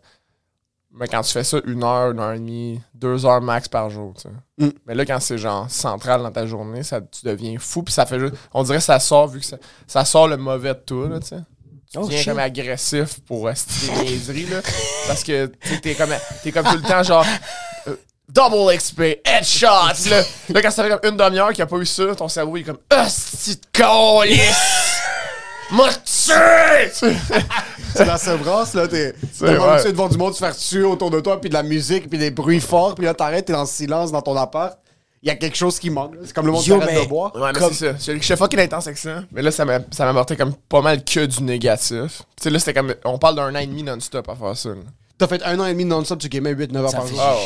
Mais quand tu fais ça une heure, une heure et demie, deux heures max par jour, tu sais.
Mm.
Mais là, quand c'est genre central dans ta journée, ça, tu deviens fou, puis ça fait juste. On dirait que ça sort, vu que ça, ça sort le mauvais de toi, là, tu sais. Tu
Oh,
deviens comme agressif pour rester des niaiseries, là. Parce que tu t'es comme, t'es comme tout le temps, genre. euh, Double XP, headshots, là. Là, quand ça fait comme une demi-heure qu'il n'y a pas eu ça, ton cerveau, il est comme, hostie de calice! M'a tué!
C'est la sevrance, là. T'es devant du monde se faire tuer autour de toi, puis de la musique, puis des bruits forts, puis là t'arrêtes, t'es dans le silence dans ton appart. Il y a quelque chose qui manque. là. C'est comme le monde qui arrête
mais-
de boire.
Ouais, mais
Comme-
c'est ça. Je je suis fucking intense avec ça. Mais là, ça m'a ça m'a apporté comme pas mal que du négatif. Tu sais, là, c'était comme. On parle d'un an et demi non-stop à faire ça. là.
T'as fait un an et demi non-stop, tu gamais 8-9 heures par jour.
Ah ouais.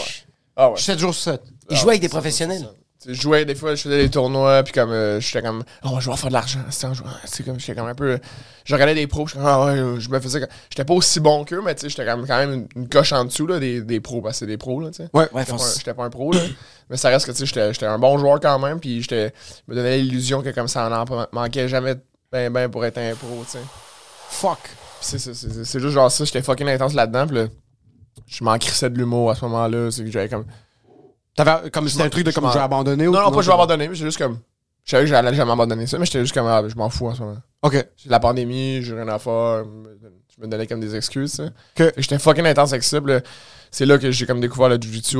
Ah ouais.
7 jours sur 7.
Il jouait avec des professionnels.
Je jouais des fois, je faisais des tournois, puis comme euh, j'étais comme, oh, je vais faire de l'argent. C'est comme, j'étais comme un peu. Je regardais des pros, j'étais comme, ah ouais, je me faisais. J'étais pas aussi bon qu'eux, mais tu sais, j'étais quand même une, une coche en dessous là, des, des pros, parce que c'est des pros, là, tu sais.
Ouais.
Ouais,
J'étais pas, pas un pro, là. mais ça reste que, tu sais, j'étais un bon joueur quand même, puis j'étais. Je me donnais l'illusion que comme ça en en manquait jamais ben, ben pour être un pro, tu sais.
Fuck.
Puis c'est ça, c'est- c'est c'est juste genre ça, j'étais fucking intense là-dedans, puis là, je m'en crissais de l'humour à ce moment-là, c'est que j'avais comme.
T'avais comme c'était un truc de comme je vais abandonner ou
Non, non, pas je vais
c'est-
abandonner, mais j'ai juste comme. Je savais que j'allais jamais abandonner ça, mais j'étais juste comme, ah, ben, je m'en fous en ce moment.
Ok.
C'est la pandémie, j'ai rien à faire, je me donnais comme des excuses,
que
J'étais fucking intense avec ça, c'est là que j'ai comme découvert le jujitsu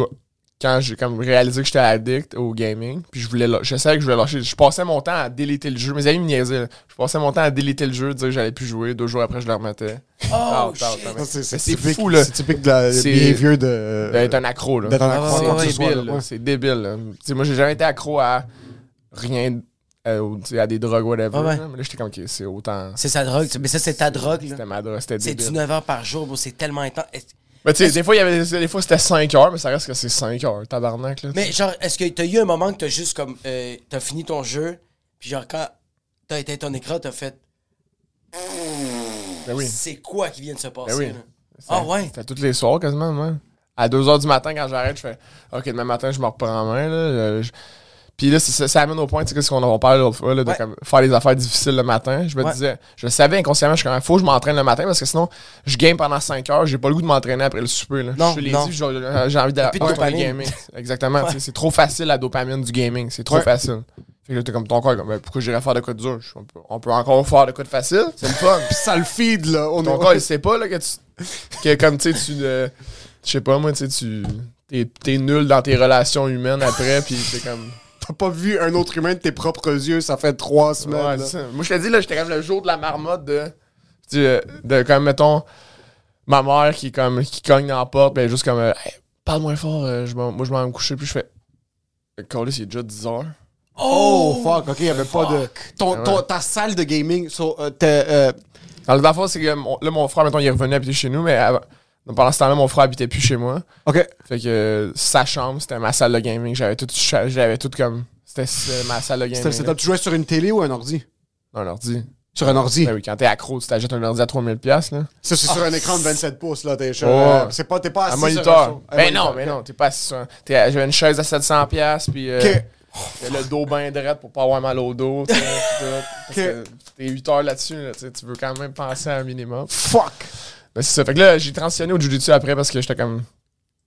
quand j'ai comme réalisé que j'étais addict au gaming, puis je voulais, la- je savais que je voulais lâcher. Je passais mon temps à déliter le jeu. Mes amis me niaisaient. là. Je passais mon temps à déliter le jeu, dire que j'allais plus jouer. Deux jours après, je le remettais.
Oh,
Ah, ah, ah,
C'est c'est
c'est fou, là.
C'est typique de la
C'est-
behavior de.
D'être un accro, là.
D'être un
Ah,
accro.
ouais,
quoi que
ouais,
ce soit,
débile,
ouais.
C'est débile. là. Moi, j'ai jamais été accro à rien, euh, ou, tu sais, à des drogues, whatever.
Ouais, ouais.
Mais là, j'étais comme, ok, c'est autant.
C'est sa drogue. Mais ça, c'est ta drogue. là.
C'était ma drogue, c'était
C'est du
débile.
9 heures par jour. C'est tellement intense.
Mais tu sais, des fois, il y avait des fois c'était 5 heures, mais ça reste que c'est 5 heures, tabarnak. Là,
Mais genre, est-ce que t'as eu un moment que t'as juste comme. euh, t'as fini ton jeu, puis genre, quand t'as éteint ton écran, t'as fait.
Ben oui.
C'est quoi qui vient de se passer,
Ben oui.
là? Ah ouais?
C'était tous les soirs quasiment, même. À 2 heures du matin, quand j'arrête, je fais OK, demain matin, je me reprends en main. Là, je- Puis là, c'est- ça, ça amène au point, tu sais, ce qu'on en parlait l'autre fois, là, de
Ouais.
comme faire des affaires difficiles le matin. Je me
Ouais.
disais, je le savais inconsciemment, je suis comme, faut que je m'entraîne le matin parce que sinon, je game pendant 5 heures, j'ai pas le goût de m'entraîner après le souper. Là.
Non,
je l'ai
non.
dit, j'ai envie
dopamine.
gamer. Exactement, c'est trop facile la dopamine du gaming, c'est trop facile. Fait que là, t'es comme ton corps, comme, ben, pourquoi j'irais faire de quoi de dur? On peut, on peut encore faire de quoi de facile, c'est le fun.
Puis ça le feed, là. On
Ton
est-
corps, il sait pas là, que tu. Que comme tu sais, tu. euh, Je sais pas, moi, tu sais, tu. T'es, nul dans tes relations humaines après, puis t'es comme.
T'as pas vu un autre humain de tes propres yeux, ça fait trois semaines.
Ouais. Moi, je te dis, là, j'étais comme le jour de la marmotte de. tu sais, De, comme, mettons. ma mère qui, comme, qui cogne dans la porte, est juste comme, euh, Hey, parle moins fort, euh, je moi je m'en vais me coucher, puis je fais, Callis, il est déjà 10 heures.
Oh, fuck, ok, il y avait pas de. Ton, ton-
Ouais.
ta salle de gaming, so, euh, t'es, euh,
Dans le fond, c'est que mon- là, mon frère, mettons, il est revenu habiter chez nous, mais avant- donc, pendant ce temps-là, mon frère habitait plus chez moi.
ok.
Fait que euh, sa chambre, c'était ma salle de gaming. J'avais tout, j'avais tout comme. C'était euh, ma salle de gaming.
C'était-. Tu jouais sur une télé ou un ordi?
Un ordi.
Sur un ordi.
Ben oui, quand t'es accro, tu t'achètes un ordi à 3000$, piastres, là.
Ça, c'est sur un écran de 27 pouces, là. T'es
Oh.
euh, c'est pas, t'es pas
Un
assis
moniteur.
sur un,
Ben non, mais non, t'es pas assis sur un- t'es- J'avais une chaise à 700$, piastres, puis euh,
Ok.
j'avais le dos bien droit pour pas avoir mal au dos, T'es 8 heures là-dessus, là, tu veux quand même penser à un minimum.
Fuck.
Ben, c'est ça. Fait que là, j'ai transitionné au Jiu-Jitsu après parce que j'étais comme.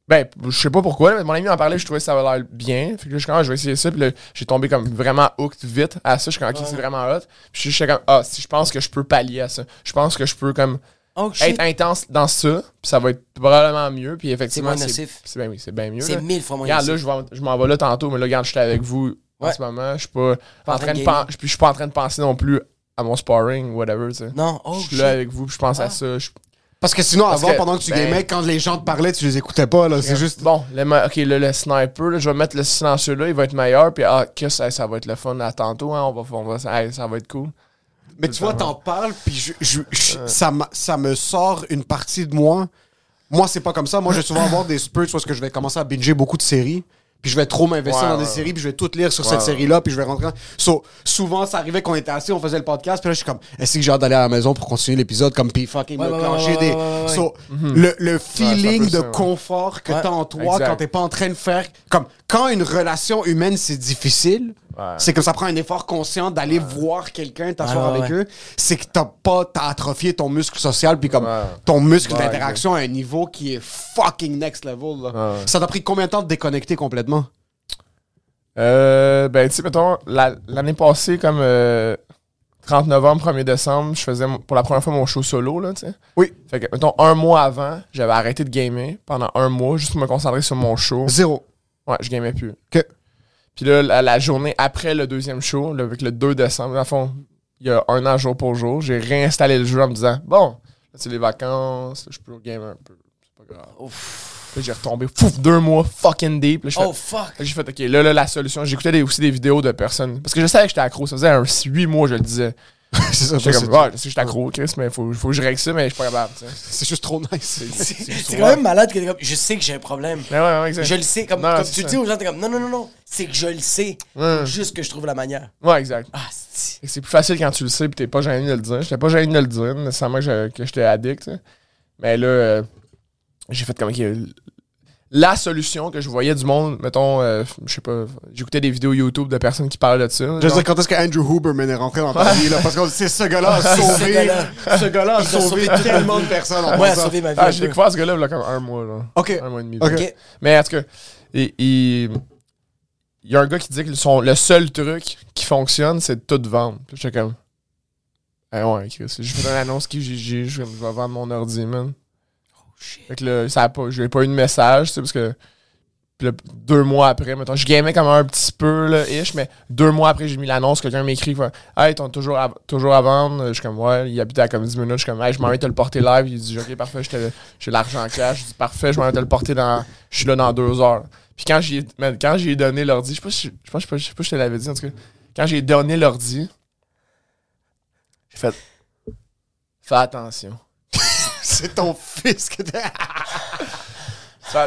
Ben, je sais pas pourquoi, mais mon ami en parlait, je trouvais que ça avait l'air bien. Fait que là, je suis comme, ah, je vais essayer ça. Puis là, j'ai tombé comme vraiment hooked vite à ça. Je suis comme, ok, c'est vraiment hot. Puis j'étais comme, ah, si je pense que je peux pallier à ça. Je pense que je peux comme
Oh
être intense dans ça. Puis ça va être probablement mieux. Puis effectivement,
moins nocif.
c'est ben oui, c'est bien mieux.
C'est mille fois moins
Regarde, là,
nocif.
je, m'en vais là tantôt, mais là, regarde, j'étais avec vous en
Ouais.
ce moment. Je suis pas,
Pas en train de
de puis je suis pas en train de penser non plus à mon sparring, whatever, tu sais.
Non, oh
je suis là avec vous, puis je pense
Ah.
à ça. Je-
Parce que sinon,
Parce
avant,
que-
pendant que tu
ben-
gamais, quand les gens te parlaient, tu les écoutais pas, là. C'est juste.
Bon, le, ok, là, le sniper, là, je vais mettre le silencieux là, il va être meilleur, puis ah, que ça, ça va être le fun à tantôt, hein, on va, on va, ça, ça va être cool.
Mais tu vois, t'en parles, puis je, je- je- ça, ça me sort une partie de moi. Moi, c'est pas comme ça. Moi, je vais souvent avoir des spurts parce que je vais commencer à binger beaucoup de séries. Puis je vais trop m'investir
Ouais,
dans des
ouais,
séries, puis je vais tout lire sur
Ouais,
cette série-là, puis je vais rentrer. en- So, souvent, ça arrivait qu'on était assis, on faisait le podcast, puis là, je suis comme, est-ce que j'ai hâte d'aller à la maison pour continuer l'épisode, comme, puis fucking me clencher des. So, le, le feeling de confort que t'as en toi
exact.
quand t'es pas en train de faire. Comme, quand une relation humaine, c'est difficile,
Ouais.
c'est que ça prend un effort conscient d'aller voir quelqu'un, t'asseoir
Ouais,
avec
ouais.
eux. C'est que t'as pas, t'as atrophié ton muscle social, puis comme
Ouais.
ton muscle
Ouais,
d'interaction à un niveau qui est fucking next level. là.
Ouais.
Ça t'a pris combien de temps de déconnecter complètement?
Euh, ben, tu sais, mettons, la- l'année passée, comme euh, 30 novembre, 1er décembre, je faisais pour la première fois mon show solo, là, tu sais.
Oui.
Fait que, mettons, un mois avant, j'avais arrêté de gamer pendant un mois, juste pour me concentrer sur mon show.
Zéro.
Ouais, je gamais plus.
Ok.
Puis là, la, la journée après le deuxième show, là, avec le 2 décembre, le fond, il y a un an jour pour jour, j'ai réinstallé le jeu en me disant Bon, là, c'est les vacances, je peux gamer un peu. C'est pas grave. Puis j'ai retombé, fouf, deux mois fucking deep. Là,
Oh fuck.
Là, J'ai fait, OK, là, là, la solution. J'écoutais des- aussi des vidéos de personnes. Parce que je savais que j'étais accro. Ça faisait un 8 mois, je le disais.
c'est ça, toi,
comme,
c'est-
ouais, je accro, Chris, mais faut, faut que je règle ça, mais je suis pas capable.
c'est juste trop nice.
C'est quand même malade que t'es comme, je sais que j'ai un problème.
Mais ouais, ouais, exact.
Je le sais, comme,
Non,
comme
c'est
tu
ça.
dis aux gens, t'es comme, non, non, non, non, c'est que je le sais.
Ouais.
Juste que je trouve la manière.
Ouais, exact.
Ah, c'est.
Et C'est plus facile quand tu le sais pis t'es pas gêné de le dire. J'étais pas gêné de le dire, nécessairement que je- que j'étais addict. Mais là, euh, j'ai fait comme, la solution que je voyais du monde, mettons, euh, je sais pas, j'écoutais des vidéos YouTube de personnes qui parlaient de ça.
Je veux
genre-
dire, quand est-ce que Andrew Huberman est rentré dans ta vie, là? Parce que c'est ce gars-là a sauvé. Ce gars-là a sauvé tellement de personnes en
Moi, a sauvé ma vie.
Ah, j'ai découvert ce gars-là, il y a comme un mois, là.
Ok.
Un mois et demi.
Ok.
Mais en tout cas, il, y a un gars qui dit que son, le seul truc qui fonctionne, c'est de tout vendre. Puis j'étais comme. Ah ouais, Chris. J'ai fait une annonce qui je je vais vendre mon ordi, man. Fait que là, ça pas, j'ai pas eu de message, sais, parce que. Deux mois après, mettons, je gamais comme un petit peu, là, ish, mais deux mois après, j'ai mis l'annonce, quelqu'un m'écrit, fait, Hey, t'as toujours à, toujours à vendre. Je suis comme, ouais, il habitait à comme 10 minutes. Je suis comme, hey, je m'en vais te le porter live. Il dit, ok, parfait, j'ai l'argent en cash. Je dis, parfait, je m'en vais te le porter dans. Je suis là dans deux heures. Puis quand j'ai quand j'ai donné l'ordi, je sais pas si je sais pas, je sais pas, je sais pas si je te l'avais dit, en tout cas. Quand j'ai donné l'ordi, j'ai fait, fais attention.
C'est ton fils que t'es.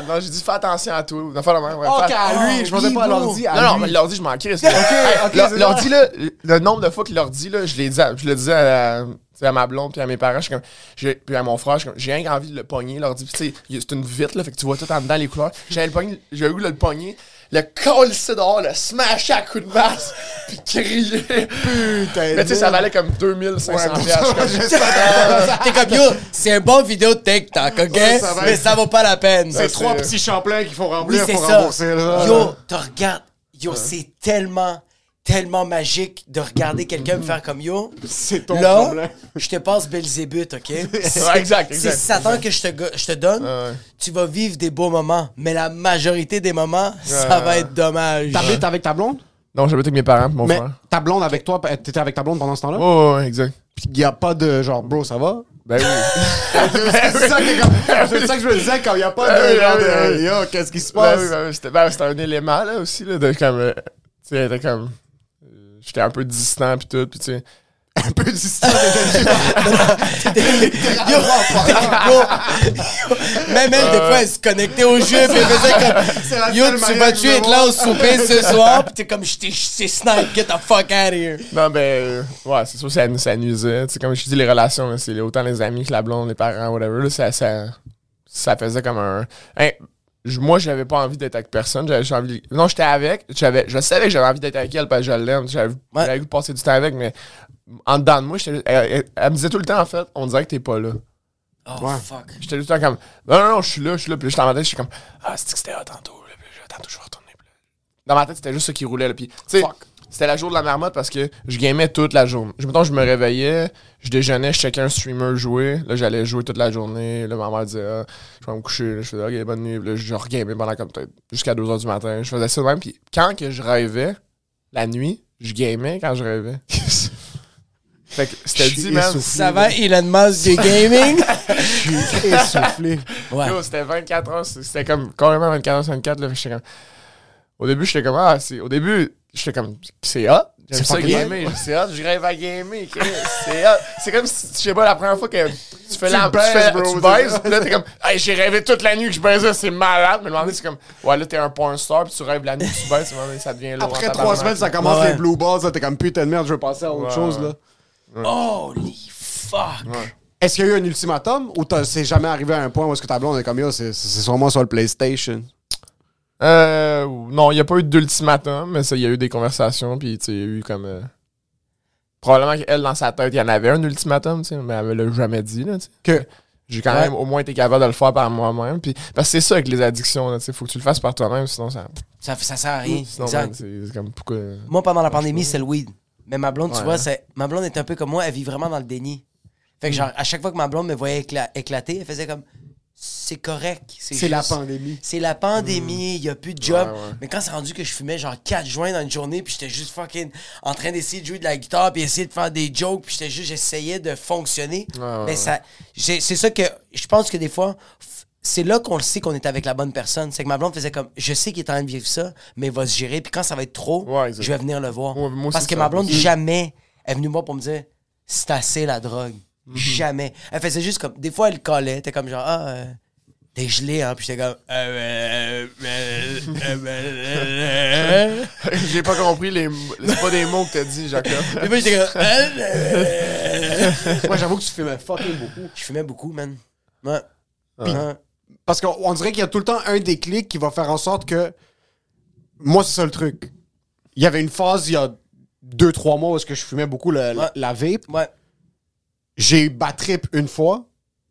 Non, j'ai dit, fais attention à toi. Non, fais la même, ouais,
Ok,
fais-
à lui, je pensais pas à l'ordi. à
non, non,
lui.
mais l'ordi, je m'en crisse.
ok, c'est
l'ordi, là, le nombre de fois que l'ordi, là, je l'ai dit, à- je le disais à, la- ma blonde puis à mes parents, je suis comme, puis à mon frère, je suis comme, j'ai rien envie de le pogner, l'ordi. Puis, tu sais, il- c'est une vitre, là, fait que tu vois tout en dedans les couleurs. J'ai le pogner, j'ai eu le pogner, le coller dehors, le smasher à coups de masse, puis crier.
Putain.
Mais tu sais, ça valait comme 2500
Ouais,
piastres.
T'es comme, yo, c'est un bon vidéo de TikTok, ok?
ça va
mais ça vaut pas la peine.
C'est
Ouais,
trois petits champlains qu'il faut
Oui,
remplir
c'est
pour
ça.
rembourser. Là.
Yo, tu regardes. Yo, c'est tellement, tellement magique de regarder quelqu'un me faire comme yo.
C'est ton
Là,
problème.
je te passe Belzébuth, OK?
Ouais, exact,
C'est
exact.
Satan que je te, je te donne.
Ouais.
Tu vas vivre des beaux moments, mais la majorité des moments, ça va être dommage.
T'habites avec ta blonde?
Non, j'habite avec mes parents mon
Mais
frère.
ta blonde avec toi, t'étais avec ta blonde pendant ce temps-là?
Ouais, ouais, exact.
Puis y a pas de genre, bro, ça va?
Ben oui.
c'est ça, c'est ça que je me disais quand il n'y a pas de
Ben oui,
genre
ben
de
oui.
yo, qu'est-ce qui se
Ben
passe?
oui, ben oui, c'était ben, c'était un élément là aussi là, de comme euh, tu sais comme j'étais un peu distant puis tout puis tu sais.
Un peu distant
Même elle, des fois, elle se connectait au jeu, puis elle faisait
C'est la
comme Yo, tu vas tuer être là au souper ce soir, pis t'es comme, je t'ai c'est snipe, get the fuck out of here.
non ben ouais c'est sûr ça, ça nuisait tu sais comme je dis les relations c'est autant les amis que la blonde les parents whatever là, ça, ça ça faisait comme un je- moi j'avais pas envie d'être avec personne j'avais juste envie non j'étais avec j'avais je savais que j'avais envie d'être avec elle parce que je l'aime j'avais
Ouais.
goût de passer du temps avec mais en dedans de moi j'étais- elle, elle- elle me disait tout le temps en fait on dirait que t'es pas là
Oh,
Ouais.
fuck.
J'étais tout le temps comme non, non, non, je suis là, je suis là. Puis là, j'étais dans ma tête, je suis comme ah, c'est que c'était hot tantôt. Là, puis là, tantôt, je vais retourner. Puis là, Dans ma tête, c'était juste ça qui roulait. Là. Puis, tu sais, c'était la jour de la marmotte parce que je gamais toute la journée. Je, mettons, je me réveillais, je déjeunais, je checkais un streamer jouer. Là, j'allais jouer toute la journée. Là, ma mère disait ah, je vais me coucher. Là, je faisais ok, bonne nuit. Là, je regamais pendant comme peut-être jusqu'à 2h du matin. Je faisais ça de même. Puis quand que je rêvais, la nuit, je gamais quand je rêvais. fait que c'était dit, man.
Ça va, Elon Musk du gaming?
Je suis essoufflé.
Ouais.
Yo, c'était 24 heures, c'est- c'était comme carrément 24 heures sur 24. Là, comme... Au début, j'étais comme, ah, c'est... Au début, j'étais comme, c'est hot.
C'est
ça
fucking
gamer, c'est hot, je rêve à gamer, c'est hot. C'est comme si, je sais pas, la première fois que tu fais la... Tu,
baises,
fais,
bro,
tu baises, là, t'es comme, hey, j'ai rêvé toute la nuit que je baisais, c'est malade. Mais le moment c'est comme, ouais, là, t'es un porn star, pis tu rêves la nuit que tu baises, le moment donné, ça devient lourd.
Après trois semaines, ça commence
Ouais.
les blue balls. là, T'es comme putain de merde, je veux passer à autre
Ouais,
chose.
ouais.
là.
Holy fuck.
Est-ce qu'il y a eu un ultimatum ou t'as- c'est jamais arrivé à un point où est-ce que ta blonde est comme yo, c'est c'est sûrement sur le PlayStation?
Euh, non, il n'y a pas eu d'ultimatum, mais ça, il y a eu des conversations, puis tu sais, il y a eu comme. euh, probablement qu'elle, dans sa tête, il y en avait un ultimatum, tu sais, mais elle me l'a jamais dit, là, tu sais.
Que
J'ai quand
Ouais.
même au moins été capable de le faire par moi-même. Puis, parce que c'est ça avec les addictions, sais, faut que tu le fasses par toi-même, sinon ça.
Ça, ça sert à rien.
Sinon,
Exact.
man, c'est c'est comme pourquoi.
Moi, pendant la pandémie, c'est le weed. Mais ma blonde, tu vois, c'est, ma blonde est un peu comme moi, elle vit vraiment dans le déni. Fait
Mm.
que, genre, à chaque fois que ma blonde me voyait écla- éclater, elle faisait comme c'est correct.
c'est la pandémie.
C'est la pandémie, il y a plus de job.
Ouais, ouais.
Mais quand c'est rendu que je fumais genre 4 joints dans une journée, puis j'étais juste fucking en train d'essayer de jouer de la guitare, puis essayer de faire des jokes, puis j'étais juste, j'essayais de fonctionner.
Ouais, ouais,
mais ça, c'est ça que je pense que des fois, c'est là qu'on le sait qu'on est avec la bonne personne. C'est que ma blonde faisait comme, je sais qu'il est en train de vivre ça, mais il va se gérer, puis quand ça va être trop, je vais venir le voir. Parce que
ça.
ma blonde, jamais est venue me voir pour me dire, c'est assez la drogue.
Mm-hmm.
Jamais. Elle faisait juste comme, des fois, elle collait, t'es comme genre, ah, euh, t'es gelé, hein, puis j'étais comme, euh, euh.
J'ai pas compris les. C'est pas des mots que t'as dit, Jacob.
Des fois, j'étais comme.
Moi, j'avoue que tu fumais fucking beaucoup.
Je fumais beaucoup, man. Ouais. Puis,
Parce qu'on on dirait qu'il y a tout le temps un déclic qui va faire en sorte que. Moi, c'est ça le truc. Il y avait une phase il y a deux, trois mois où est-ce que je fumais beaucoup le-
Ouais.
la vape.
ouais.
J'ai eu bad trip une fois.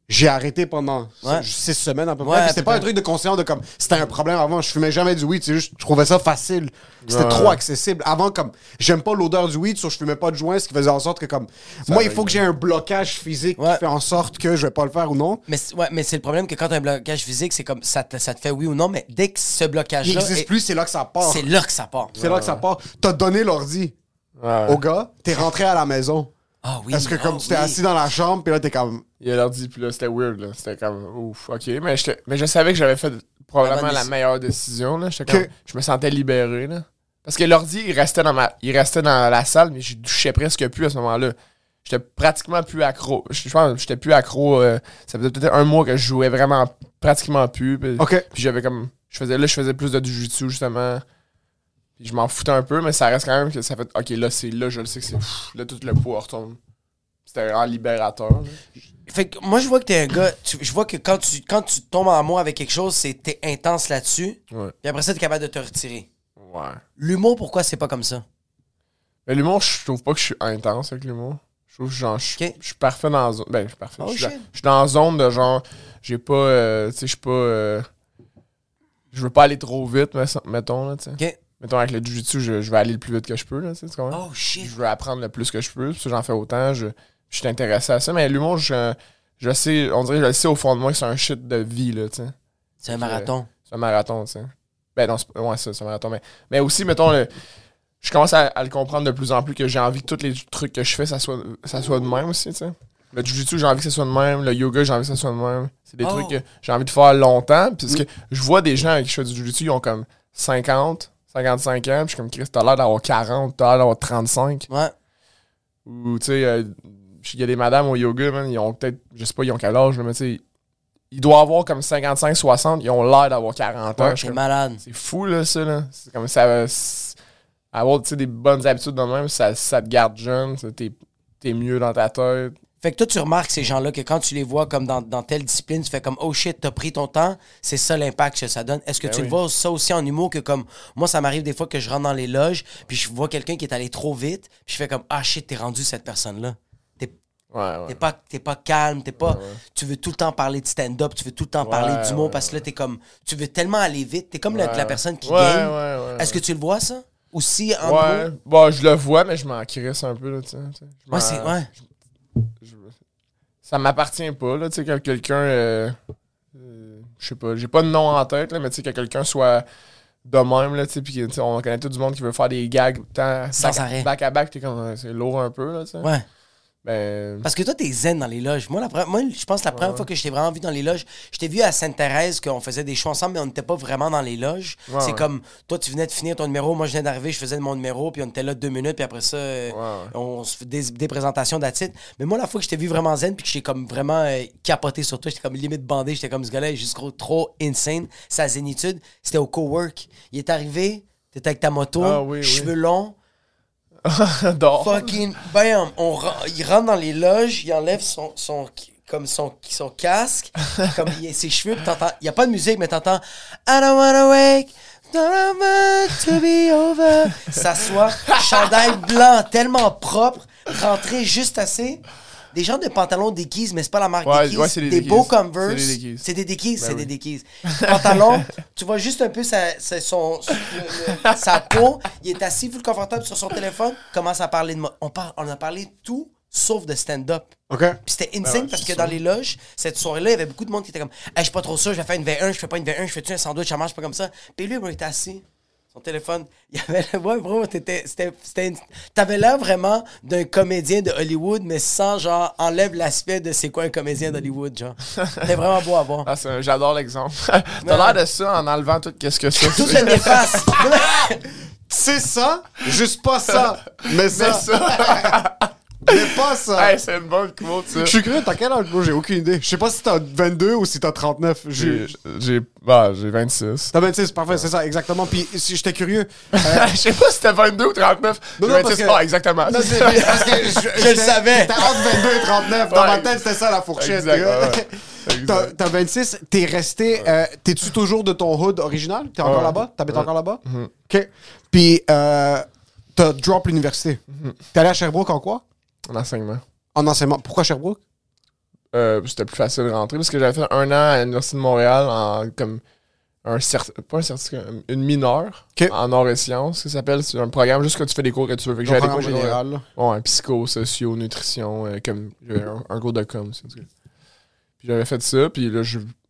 J'ai arrêté pendant
Ouais.
six semaines à peu
Ouais,
près. C'était pas un truc de conscient de comme c'était un problème avant. Je fumais jamais du weed. C'est juste je trouvais ça facile. C'était
Ouais.
trop accessible. Avant comme j'aime pas l'odeur du weed, so je fumais pas de joint, ce qui faisait en sorte que comme moi il faut que j'ai un blocage physique
Ouais.
qui fait en sorte que je vais pas le faire ou non.
Mais, c'est- ouais, mais c'est le problème que quand t'as un blocage physique, c'est comme ça te, ça te fait oui ou non, mais dès que ce
Il
blocage-là.
existe
est-
plus, c'est là que ça part.
C'est là que ça part.
C'est là que ça part. T'as donné l'ordi
Ouais.
au gars, t'es rentré à la maison.
Ah oui.
Parce que comme
ah
tu t'es
oui.
assis dans la chambre, puis là t'es comme
Il a leur dit, puis là, c'était weird, là. C'était comme, ouf, ok. Mais, mais je savais que j'avais fait probablement
La
meilleure décision, là. J'étais
Que-
je me sentais libéré, là. Parce que l'ordi, il restait dans ma, il restait dans la salle, mais je touchais presque plus à ce moment-là. J'étais pratiquement plus accro. Je pense j'étais plus accro. euh, ça faisait peut-être un mois que je jouais vraiment pratiquement plus. Puis, j'avais comme, je faisais, là, je faisais plus de jujutsu, justement. Je m'en foutais un peu, mais ça reste quand même que ça fait, ok, là, c'est, là, je le sais que c'est, là, tout le poids retombe. C'était vraiment libérateur, là.
Fait que moi, je vois que t'es un gars. tu- je vois que quand tu, quand tu tombes en amour avec quelque chose, c'est t'es intense là-dessus.
Ouais.
Puis après ça, t'es capable de te retirer.
Ouais.
L'humour, pourquoi c'est pas comme ça?
Mais l'humour, je trouve pas que je suis intense avec l'humour. Je trouve que genre, je, je suis parfait dans la zone. Ben, je suis parfait.
Oh,
je, suis dans, la zone de genre, j'ai pas. euh, tu sais, je suis pas. euh, je veux pas aller trop vite, mais- mettons, là, tu sais. Mettons, avec le jujitsu, je, je vais aller le plus vite que je peux, là, tu sais?
Oh shit.
Je veux apprendre le plus que je peux, puis ça, j'en fais autant. Je, je suis intéressé à ça, mais l'humour, je, je sais, on dirait, je le sais au fond de moi que c'est un shit de vie, là, tu sais.
C'est un marathon.
C'est un marathon, tu sais. Ben non, c'est ouais, ça, c'est un marathon. Mais, mais aussi, mettons, le- je commence à, à le comprendre de plus en plus que j'ai envie que tous les trucs que je fais, ça soit, ça soit de même aussi, tu sais. Le jujitsu, j'ai envie que ça soit de même. Le yoga, j'ai envie que ça soit de même. C'est des oh. trucs que j'ai envie de faire longtemps. Parce que je vois des gens qui font du jujitsu, ils ont comme 50, 55 ans. Puis je suis comme, Chris, t'as l'air d'avoir 40, t'as l'air d'avoir 35.
Ouais.
Ou, tu sais, euh, il y a des madames au yoga, man, ils ont peut-être, je sais pas, ils ont quel âge, mais tu sais, ils doivent avoir comme 55, 60, ils ont l'air d'avoir 40 ans.
c'est malade.
C'est fou, là, ça, là. C'est comme ça. Avoir, des bonnes habitudes de même, ça, ça te garde jeune, t'es es mieux dans ta tête.
Fait que toi, tu remarques ces gens-là que quand tu les vois comme dans, telle discipline, tu fais comme oh shit, t'as pris ton temps, c'est ça l'impact que ça donne. Est-ce que ben tu le vois ça aussi en humour que comme moi, ça m'arrive des fois que je rentre dans les loges, puis je vois quelqu'un qui est allé trop vite, puis je fais comme ah shit, t'es rendu cette personne-là. T'es pas, pas calme, t'es pas. Tu veux tout le temps parler de stand-up, tu veux tout le temps parler du mot parce que là, t'es comme. Tu veux tellement aller vite, t'es comme la, personne qui gagne. Est-ce que tu le vois, ça? Aussi en
Ouais. Bon, je le vois, mais je m'en crisse un peu, là, tu sais.
Ouais, c'est. Ouais.
Ça m'appartient pas, là, tu sais, que quelqu'un. Euh, euh, je sais pas, j'ai pas de nom en tête, là, mais tu sais, que quelqu'un soit de même, là, tu sais, puis on connaît tout du monde qui veut faire des gags tant back, à back, t'es comme, c'est lourd un peu, là, tu sais.
Ouais.
Ben...
Parce que toi, t'es zen dans les loges. Moi, la, moi je pense que la première fois que je t'ai vraiment vu dans les loges, je t'ai vu à Sainte-Thérèse qu'on faisait des shows ensemble, mais on n'était pas vraiment dans les loges. c'est comme, toi, tu venais de finir ton numéro, moi, je venais d'arriver, je faisais mon numéro, puis on était là deux minutes, puis après ça, on se fait des, présentations d'attitude. Mais moi, la fois que je t'ai vu vraiment zen, puis que j'ai comme vraiment euh, capoté sur toi, j'étais comme limite bandé, j'étais comme ce gars-là, juste trop, trop insane. Sa zénitude, c'était au co-work. Il est arrivé, t'étais avec ta moto, ah cheveux longs Fucking bam! On, il rentre dans les loges, il enlève son, son, comme son, son casque, comme il, ses cheveux, t'entends. Il n'y a pas de musique, mais t'entends I don't wanna wake, don't want to be over. S'assoit, chandail blanc, tellement propre, rentré juste assez des gens de pantalons déguisent, mais c'est pas la marque ouais, Ouais, des, des beaux Converse. C'est des déguises. C'est des déguises. Ben Pantalon, tu vois juste un peu sa, son, sa peau. Il est assis, full confortable sur son téléphone, commence à parler de moi. On, on a parlé tout sauf de stand-up.
OK.
Puis c'était insane parce que dans les loges, cette soirée-là, il y avait beaucoup de monde qui était comme hey, Je suis pas trop sûr, je vais faire une V1, je fais pas une V1, je fais-tu un sandwich, ça marche pas comme ça. Puis lui, il était assis son téléphone. Il y avait ouais, bro, t'avais l'air vraiment d'un comédien de Hollywood, mais sans genre enlève l'aspect de c'est quoi un comédien d'Hollywood, genre. C'était vraiment beau à voir.
Ah, j'adore l'exemple. T'as l'air de ça en enlevant tout qu'est-ce que c'est.
Tout le néfaste.
c'est ça, juste pas ça, mais ça. Mais ça. Mais pas ça.
Hey, c'est une bonne quote, ça.
Je suis curieux, t'as quel âge, bro? J'ai aucune idée. Je sais pas si t'as 22 ou si t'as 39.
J'ai. J'ai bah, j'ai 26.
T'as 26, parfait, c'est ça, exactement. Puis si j'étais curieux.
Euh... je sais pas si t'as 22 ou 39. Non, non, 26, que... exactement.
Non, c'est parce que je, je le savais. T'as entre 22 et 39. Dans ma tête, c'était ça la fourchette. T'as 26, t'es resté. Euh, T'es-tu toujours de ton hood original? T'es encore là-bas? T'habites encore là-bas? Mm-hmm. OK. Puis, euh, t'as drop l'université. Mm-hmm. T'es allé à Sherbrooke en quoi?
En enseignement.
En enseignement. Pourquoi Sherbrooke?
Euh, c'était plus facile de rentrer parce que j'avais fait un an à l'Université de Montréal en comme un certificat, pas un certificat, une mineure en arts et sciences, ça s'appelle. C'est un programme juste que tu fais des cours que tu veux. Fait que j'avais des cours général. Ouais, psycho, socio, nutrition, euh, comme un, cours de com. Puis j'avais fait ça, puis là,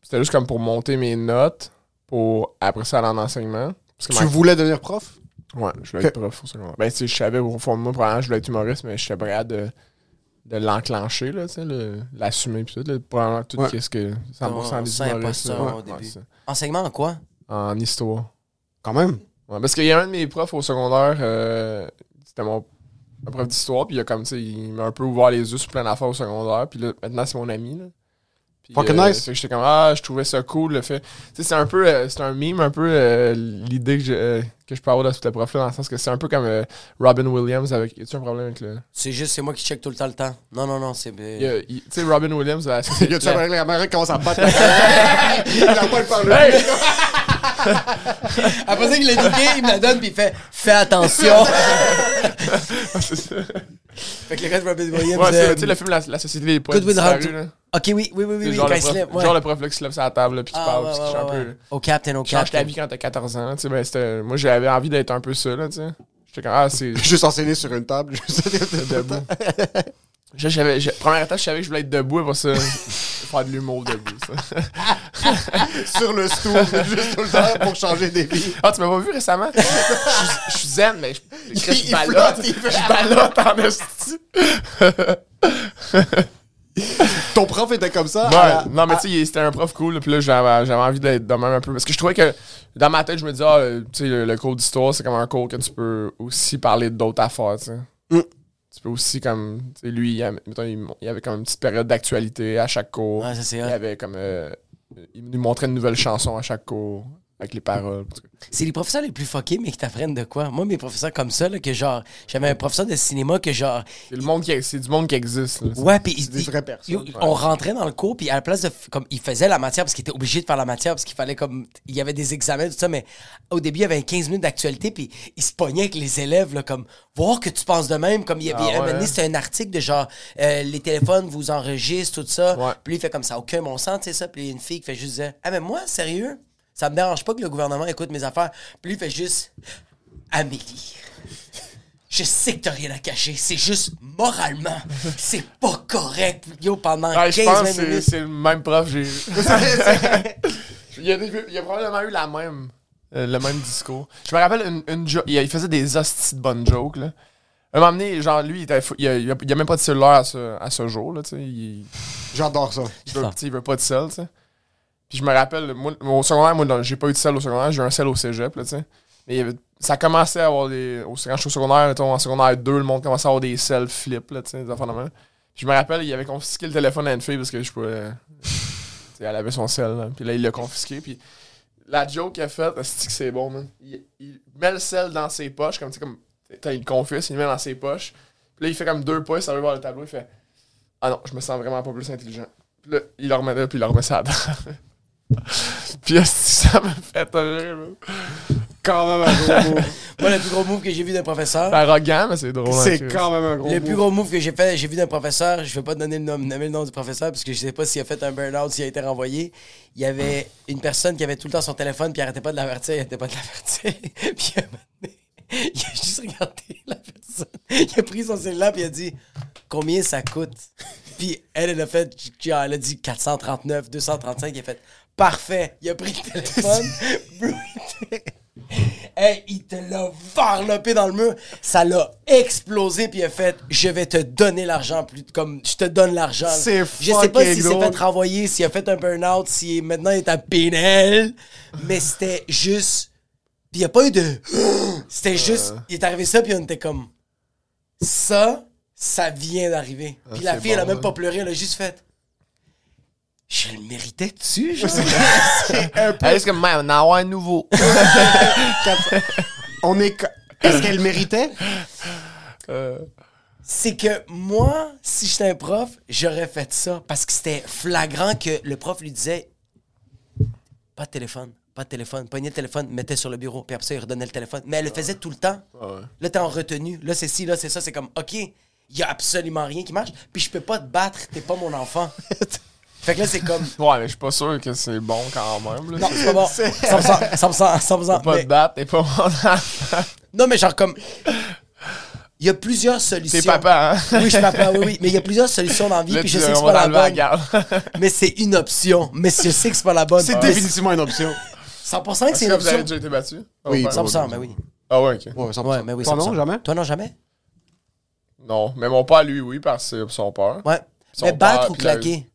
c'était juste comme pour monter mes notes pour après ça aller en enseignement.
tu voulais devenir prof?
Ouais, je voulais être prof au secondaire. Ben, tu sais, je savais au fond de moi, probablement, je voulais être humoriste, mais j'étais prêt de, de l'enclencher, là, tu sais, l'assumer, puis tout, là, probablement tout ce que 100% des humoristes.
Ouais, Enseignement en quoi?
En histoire.
Quand même?
Ouais, parce qu'il y a un de mes profs au secondaire, euh, c'était mon prof d'histoire, puis il a comme, tu sais, il m'a un peu ouvert les yeux sur plein d'affaires au secondaire, puis là, maintenant, c'est mon ami, là.
Fucking euh, nice.
j'étais comme, ah, je trouvais ça cool, le fait. Tu sais, c'est un peu, euh, c'est un meme, un peu euh, l'idée que, je, que je peux avoir de ce prof-là, dans le sens que c'est un peu comme Robin Williams avec. Y a-tu un problème avec le.
C'est juste, c'est moi qui check tout le temps le temps. Non, non, non, c'est.
Tu sais, Robin Williams. y
a-tu un problème avec la qui commence à battre Il a pas le parler.
Après ça, il l'a niqué, il me la donne, puis il fait Fais attention. c'est ça. Fait que le reste, Robin Williams.
Ouais, c'est, tu sais, le film La, Société des poètes.
Ok, oui, oui, oui, oui.
Genre,
le
prof, genre le prof là qui se lève sur la table, puis qui ah, parle, puis qui un peu.
Au captain, au captain.
Change ta vie quand t'as 14 ans, tu sais, ben, c'était. Moi, j'avais envie d'être un peu ça, là, tu sais. J'étais comme, ah, c'est.
Juste enseigner sur une table, juste
debout. J'avais, première étape, je savais que je voulais être debout pour ça. faire de l'humour debout, ça.
Sur le stool, juste tout le temps pour changer des vies.
Ah, tu m'as pas vu récemment? Je suis zen, mais je, je, balotte. Je balotte en esti.
Ton prof était comme ça?
Ouais, non, mais tu sais, c'était un prof cool, puis là, j'avais envie d'être de même un peu. Parce que je trouvais que dans ma tête, je me disais, ah, tu sais, le, cours d'histoire, c'est comme un cours que tu peux aussi parler d'autres affaires, tu sais. Mm. Tu peux aussi, comme, tu sais, lui, il, avait, il, avait comme une petite période d'actualité à chaque cours.
Ouais, ça, c'est Il
avait comme. Euh, il nous montrait une nouvelle chanson à chaque cours avec les paroles.
C'est les professeurs les plus fuckés, mais qui t'apprennent de quoi? Moi, mes professeurs comme ça, là, que genre, j'avais un professeur de cinéma que genre.
C'est le monde qui, c'est du monde qui existe.
ouais, puis
des vraies personnes.
On rentrait dans le cours, puis à la place de. Comme, il faisait la matière parce qu'il était obligé de faire la matière parce qu'il fallait comme. Il y avait des examens, tout ça, mais au début, il y avait 15 minutes d'actualité, puis il se pognait avec les élèves, là, comme, voir que tu penses de même. Comme il y avait. Ah, c'était un article de genre, euh, les téléphones vous enregistrent, tout ça. Puis il fait comme ça, aucun bon sens, tu sais ça. Puis une fille qui fait juste dire, ah, mais moi, sérieux? Ça me dérange pas que le gouvernement écoute mes affaires. Puis lui, il fait juste Amélie. Je sais que t'as rien à cacher. C'est juste moralement, c'est pas correct. Yo, pendant 15 je pense
que c'est le même prof. J'ai... il, a, il a probablement eu la même, euh, le même discours. Je me rappelle une, une il faisait des hosties de bonnes jokes. Là. Un moment donné, genre, lui, il, il, a, il, a, même pas de cellulaire à ce, à ce jour. Là.
J'adore ça.
Il veut, il veut pas de sel, tu sais. Puis je me rappelle, moi, au secondaire, moi, j'ai pas eu de sel au secondaire, j'ai eu un sel au cégep, là, tu sais. Mais ça commençait à avoir des. Au, quand je suis au secondaire, en secondaire 2, le monde commençait à avoir des sels flip, là, tu sais, des enfants de je me rappelle, il avait confisqué le téléphone à une fille parce que je pouvais. elle avait son sel, là. Puis là, il l'a confisqué. Puis la joke qu'il a faite, c'est que c'est bon, man. Il, met le sel dans ses poches, comme, tu sais, comme. Il le confisque, il le met dans ses poches. Puis là, il fait comme deux pas, ça veut voir le tableau, il fait Ah non, je me sens vraiment pas plus intelligent. Puis là, il le remet là, puis il le remet ça dedans Puis ça me fait rire.
Quand même un gros move.
Moi, le plus gros move que j'ai vu d'un professeur.
Arrogant, mais c'est drôle.
C'est quand même un gros
Le
move.
plus gros move que j'ai fait, j'ai vu d'un professeur, je vais pas donner le nom, nommer le nom du professeur parce que je sais pas s'il a fait un burn-out, s'il a été renvoyé. Il y avait une personne qui avait tout le temps son téléphone, puis il arrêtait pas de l'avertir, il arrêtait pas de l'avertir. puis il a juste regardé la personne. Il a pris son cellulaire, puis il a dit Combien ça coûte? Puis elle, elle a fait, elle a dit 439, 235, il a fait Parfait. Il a pris le téléphone. hey, il te l'a varlopé dans le mur. Ça l'a explosé, puis il a fait Je vais te donner l'argent. plus Comme je te donne l'argent.
C'est
Je sais pas s'il s'est fait renvoyer, s'il a fait un burn-out, si maintenant il est à Pinel. mais c'était juste. Puis il n'y a pas eu de. C'était juste. Il est arrivé ça, puis on était comme. Ça, ça vient d'arriver. Ah, puis la fille, elle a même pas pleuré, elle a juste fait. Je le méritais-tu, genre?
un peu. Est-ce que même, on a un nouveau?
on est. Est-ce qu'elle méritait?
Euh. C'est que moi, si j'étais un prof, j'aurais fait ça parce que c'était flagrant que le prof lui disait pas de téléphone, pas de téléphone, pognait le téléphone, mettait sur le bureau, puis après ça, il redonnait le téléphone. Mais elle le faisait tout le temps. Là, t'es en retenue. Là, c'est ci, là, c'est ça. C'est comme, OK, il y a absolument rien qui marche, puis je peux pas te battre, t'es pas mon enfant. Fait que là, c'est comme.
Ouais, mais je suis pas sûr que c'est bon quand même. Là.
Non, c'est pas bon. 100%. 100%. 100%,
pas
mais...
te battre, t'es pas mon
Non, mais genre comme. Il y a plusieurs solutions.
C'est papa, hein?
Oui, je suis papa, oui, oui. Mais il y a plusieurs solutions dans la vie, puis je sais que c'est pas la bonne. mais c'est une option. Mais je sais que c'est pas la bonne.
C'est définitivement une option.
100% que c'est une option. Vous
avez déjà été battu?
Oui, 100%, mais oui.
Ah ouais, ok.
Ouais, 100%. Ouais, mais oui,
Toi non, jamais?
Toi non, jamais?
Non, mais mon père, lui, oui, parce que c'est son père.
Ouais. mais battre ou claquer?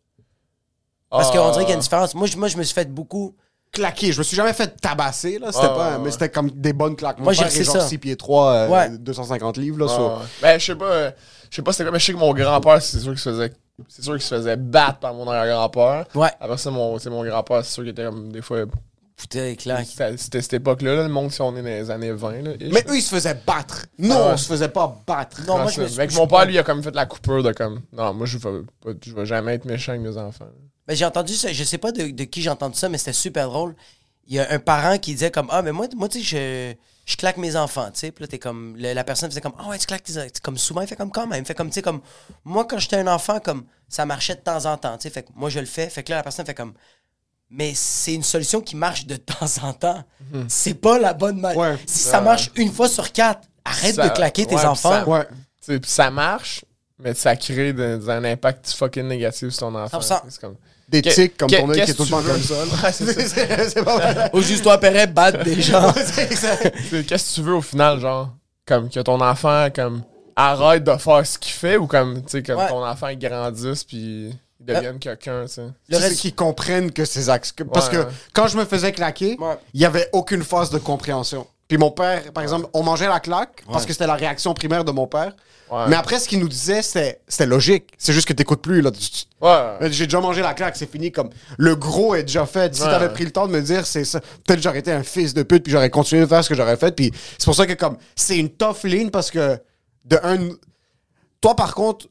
Parce qu'on dirait qu'il y a une différence. Moi, je, moi, je me suis fait beaucoup.
Claquer. Je me suis jamais fait tabasser, là. C'était pas. Mais c'était comme des bonnes claques.
Moi, j'ai
genre
ça.
6 pieds 3, 250 euh, livres, là.
sur... Ben, je sais pas. Euh, je sais pas c'était quoi, mais je sais que mon grand-père, c'est sûr qu'il se faisait. C'est sûr qu'il se faisait battre par mon arrière-grand-père.
Ouais.
Après ça, mon, mon grand-père, c'est sûr qu'il était comme des fois.
Putain, claque.
C'était cette époque-là, le monde, si on est dans les années 20. Là,
mais eux, ils se faisaient battre. Non, on se faisait pas battre.
Non, moi, je me
Avec mon père, lui, il a comme fait la coupure de comme. Non, moi, je vais, je vais jamais être méchant avec mes enfants.
Ben, j'ai entendu ça, je sais pas de, qui j'ai entendu ça, mais c'était super drôle. Il y a un parent qui disait comme Ah, mais moi, moi tu sais, je, je claque mes enfants, tu sais. Puis là, t'es comme. La, personne faisait comme Ah, ouais, tu claques tes Comme souvent, il fait comme quand même. Il fait comme, tu sais, comme. Moi, quand j'étais un enfant, comme ça marchait de temps en temps, tu sais. Fait que moi, je le fais. Fait que là, la personne fait comme. Mais c'est une solution qui marche de temps en temps. Mhm. C'est pas la bonne manière. Si ça marche une fois sur quatre, arrête de claquer tes enfants.
Ça, ouais. ça marche, mais ça crée un impact fucking négatif sur ton enfant. C'est comme
des tics comme ton œil qui est tout le temps comme ça.
c'est pas mal. Au juste toi, Perret, battre des gens.
Qu'est-ce que tu veux au final, genre? Comme que ton enfant, comme arrête de faire ce qu'il fait ou comme, tu sais, comme ton enfant grandisse puis deviennent quelqu'un, tu sais.
Le reste qu'ils comprennent que ces axes. Parce que quand je me faisais claquer, il y avait aucune phase de compréhension. Puis mon père, par exemple, on mangeait la claque parce que c'était la réaction primaire de mon père. Mais après, ce qu'il nous disait, c'était logique. C'est juste que t'écoutes plus. Là. Ouais. J'ai déjà mangé la claque, c'est fini. Comme le gros est déjà fait. Si t'avais pris le temps de me dire, c'est ça. Peut-être j'aurais été un fils de pute, puis j'aurais continué de faire ce que j'aurais fait. Puis c'est pour ça que comme c'est une tough ligne parce que de un, toi par contre,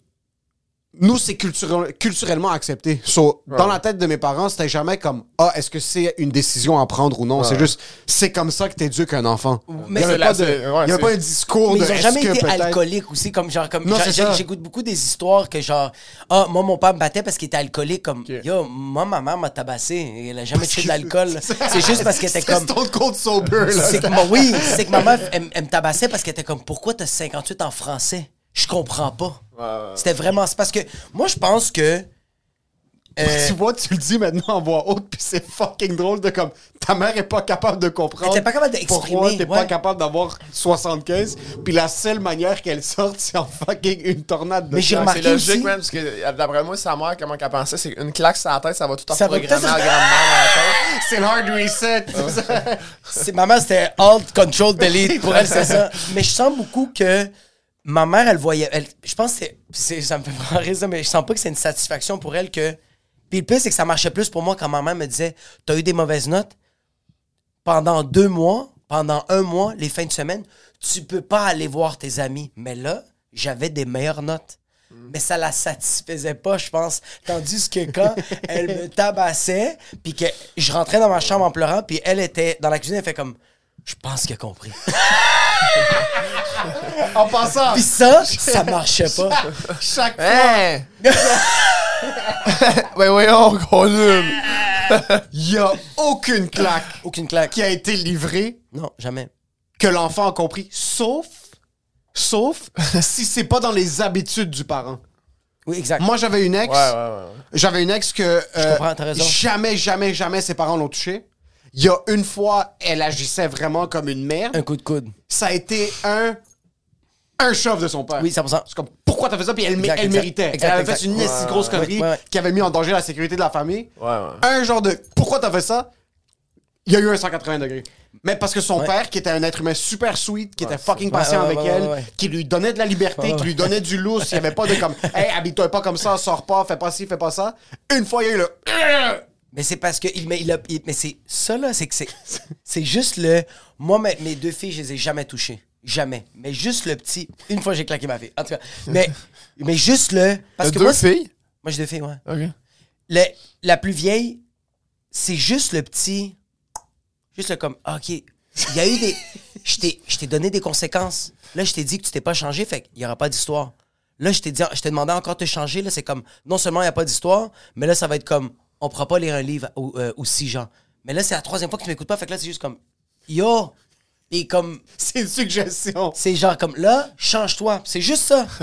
nous, c'est culturellement accepté. Dans la tête de mes parents, c'était jamais comme Ah, est-ce que c'est une décision à prendre ou non? C'est juste, c'est comme ça que t'éduques un enfant. Mais il n'y a, pas, un discours
mais
de.
Ils n'ont jamais été alcooliques aussi. Comme genre, comme j'écoute beaucoup des histoires que genre Ah, moi, mon père me battait parce qu'il était alcoolique. Comme Yo, moi, ma mère m'a tabassé. Elle a jamais tué de l'alcool. c'est juste parce qu'elle était comme.
C'est ton sober, là.
Que, oui, c'est que ma mère, elle, me tabassait parce qu'elle était comme Pourquoi t'as 58 en français? Je comprends pas. C'était vraiment. C'est parce que moi, je pense que.
Euh, tu vois, tu le dis maintenant en voix haute, puis c'est fucking drôle de comme ta mère est pas capable de comprendre.
Elle pas capable d'exprimer.
Pourquoi t'es pas capable d'avoir 75, puis la seule manière qu'elle sorte, c'est en fucking une tornade de
Mais j'ai remarqué
C'est logique,
aussi...
même, parce que d'après moi, sa mère, comment qu'elle pensait, c'est une claque sur la tête, ça va tout en programmer à grand-mère dans la tête.
C'est le hard reset.
c'est ma mère, c'était alt control delete. Pour elle, c'est ça. Mais je sens beaucoup que ma mère, elle voyait. Elle, je pense que c'est, ça me fait vraiment rire, mais je sens pas que c'est une satisfaction pour elle que. Puis le pire, c'est que ça marchait plus pour moi quand ma mère me disait T'as eu des mauvaises notes pendant deux mois, pendant un mois, les fins de semaine, tu peux pas aller voir tes amis. Mais là, j'avais des meilleures notes. Mais ça la satisfaisait pas, je pense. Tandis que quand elle me tabassait, puis que je rentrais dans ma chambre en pleurant, puis elle était dans la cuisine, elle fait comme Je pense qu'elle a compris.
En passant.
Puis ça, ça marchait pas.
Chaque fois.
ouais, ouais, on continue.
Il y a aucune claque.
Aucune claque.
Qui a été livrée.
Non, jamais.
Que l'enfant a compris. Sauf. Sauf si c'est pas dans les habitudes du parent.
Oui, exact.
Moi, j'avais une ex.
Ouais, ouais, ouais.
J'avais une ex que.
Je
euh,
comprends, t'as raison.
Jamais, jamais, jamais ses parents l'ont touché. Il y a une fois, elle agissait vraiment comme une merde.
Un coup de coude.
Ça a été un un chauve de son père.
Oui, 100%.
C'est comme, pourquoi t'as fait ça? Puis elle,
Exact,
elle
exact.
méritait.
Exact,
elle avait
exact.
fait une
Ouais,
grosse connerie
ouais, ouais.
qui avait mis en danger la sécurité de la famille.
Ouais, ouais.
Un genre de, pourquoi t'as fait ça? Il y a eu un 180 degrés. Mais parce que son
Ouais.
père, qui était un être humain super sweet, qui était fucking patient
Ouais, ouais,
avec
ouais,
elle,
ouais, ouais.
qui lui donnait de la liberté, qui lui donnait du lousse, il n'y avait pas de comme, hey, habille-toi pas comme ça, sors pas, fais pas ci, fais pas ça. Une fois, il y a eu le,
Mais c'est parce que il, mais il a, il- mais c'est ça là, c'est que c'est c'est juste le moi mes, mes deux filles, je les ai jamais touchées, jamais. Mais juste le petit, une fois j'ai claqué ma fille. En tout cas, mais mais juste le parce
T'as
que
deux
moi,
filles?
moi j'ai deux filles, ouais.
Ok.
Le- la plus vieille, c'est juste le petit. Juste le comme, OK, il y a eu des. Je t'ai je t'ai donné des conséquences. Là, je t'ai dit que tu t'es pas changé, fait qu'il y aura pas d'histoire. Là, je t'ai dit, je t'ai demandé encore de te changer. Là, c'est comme, non seulement il n'y a pas d'histoire, mais là, ça va être comme, on pourra pas lire un livre ou, euh, aussi, genre. Mais là, c'est la troisième fois que tu m'écoutes pas, fait que là, c'est juste comme, yo! Et comme,
c'est une suggestion.
c'est genre comme, là, change-toi. C'est juste ça.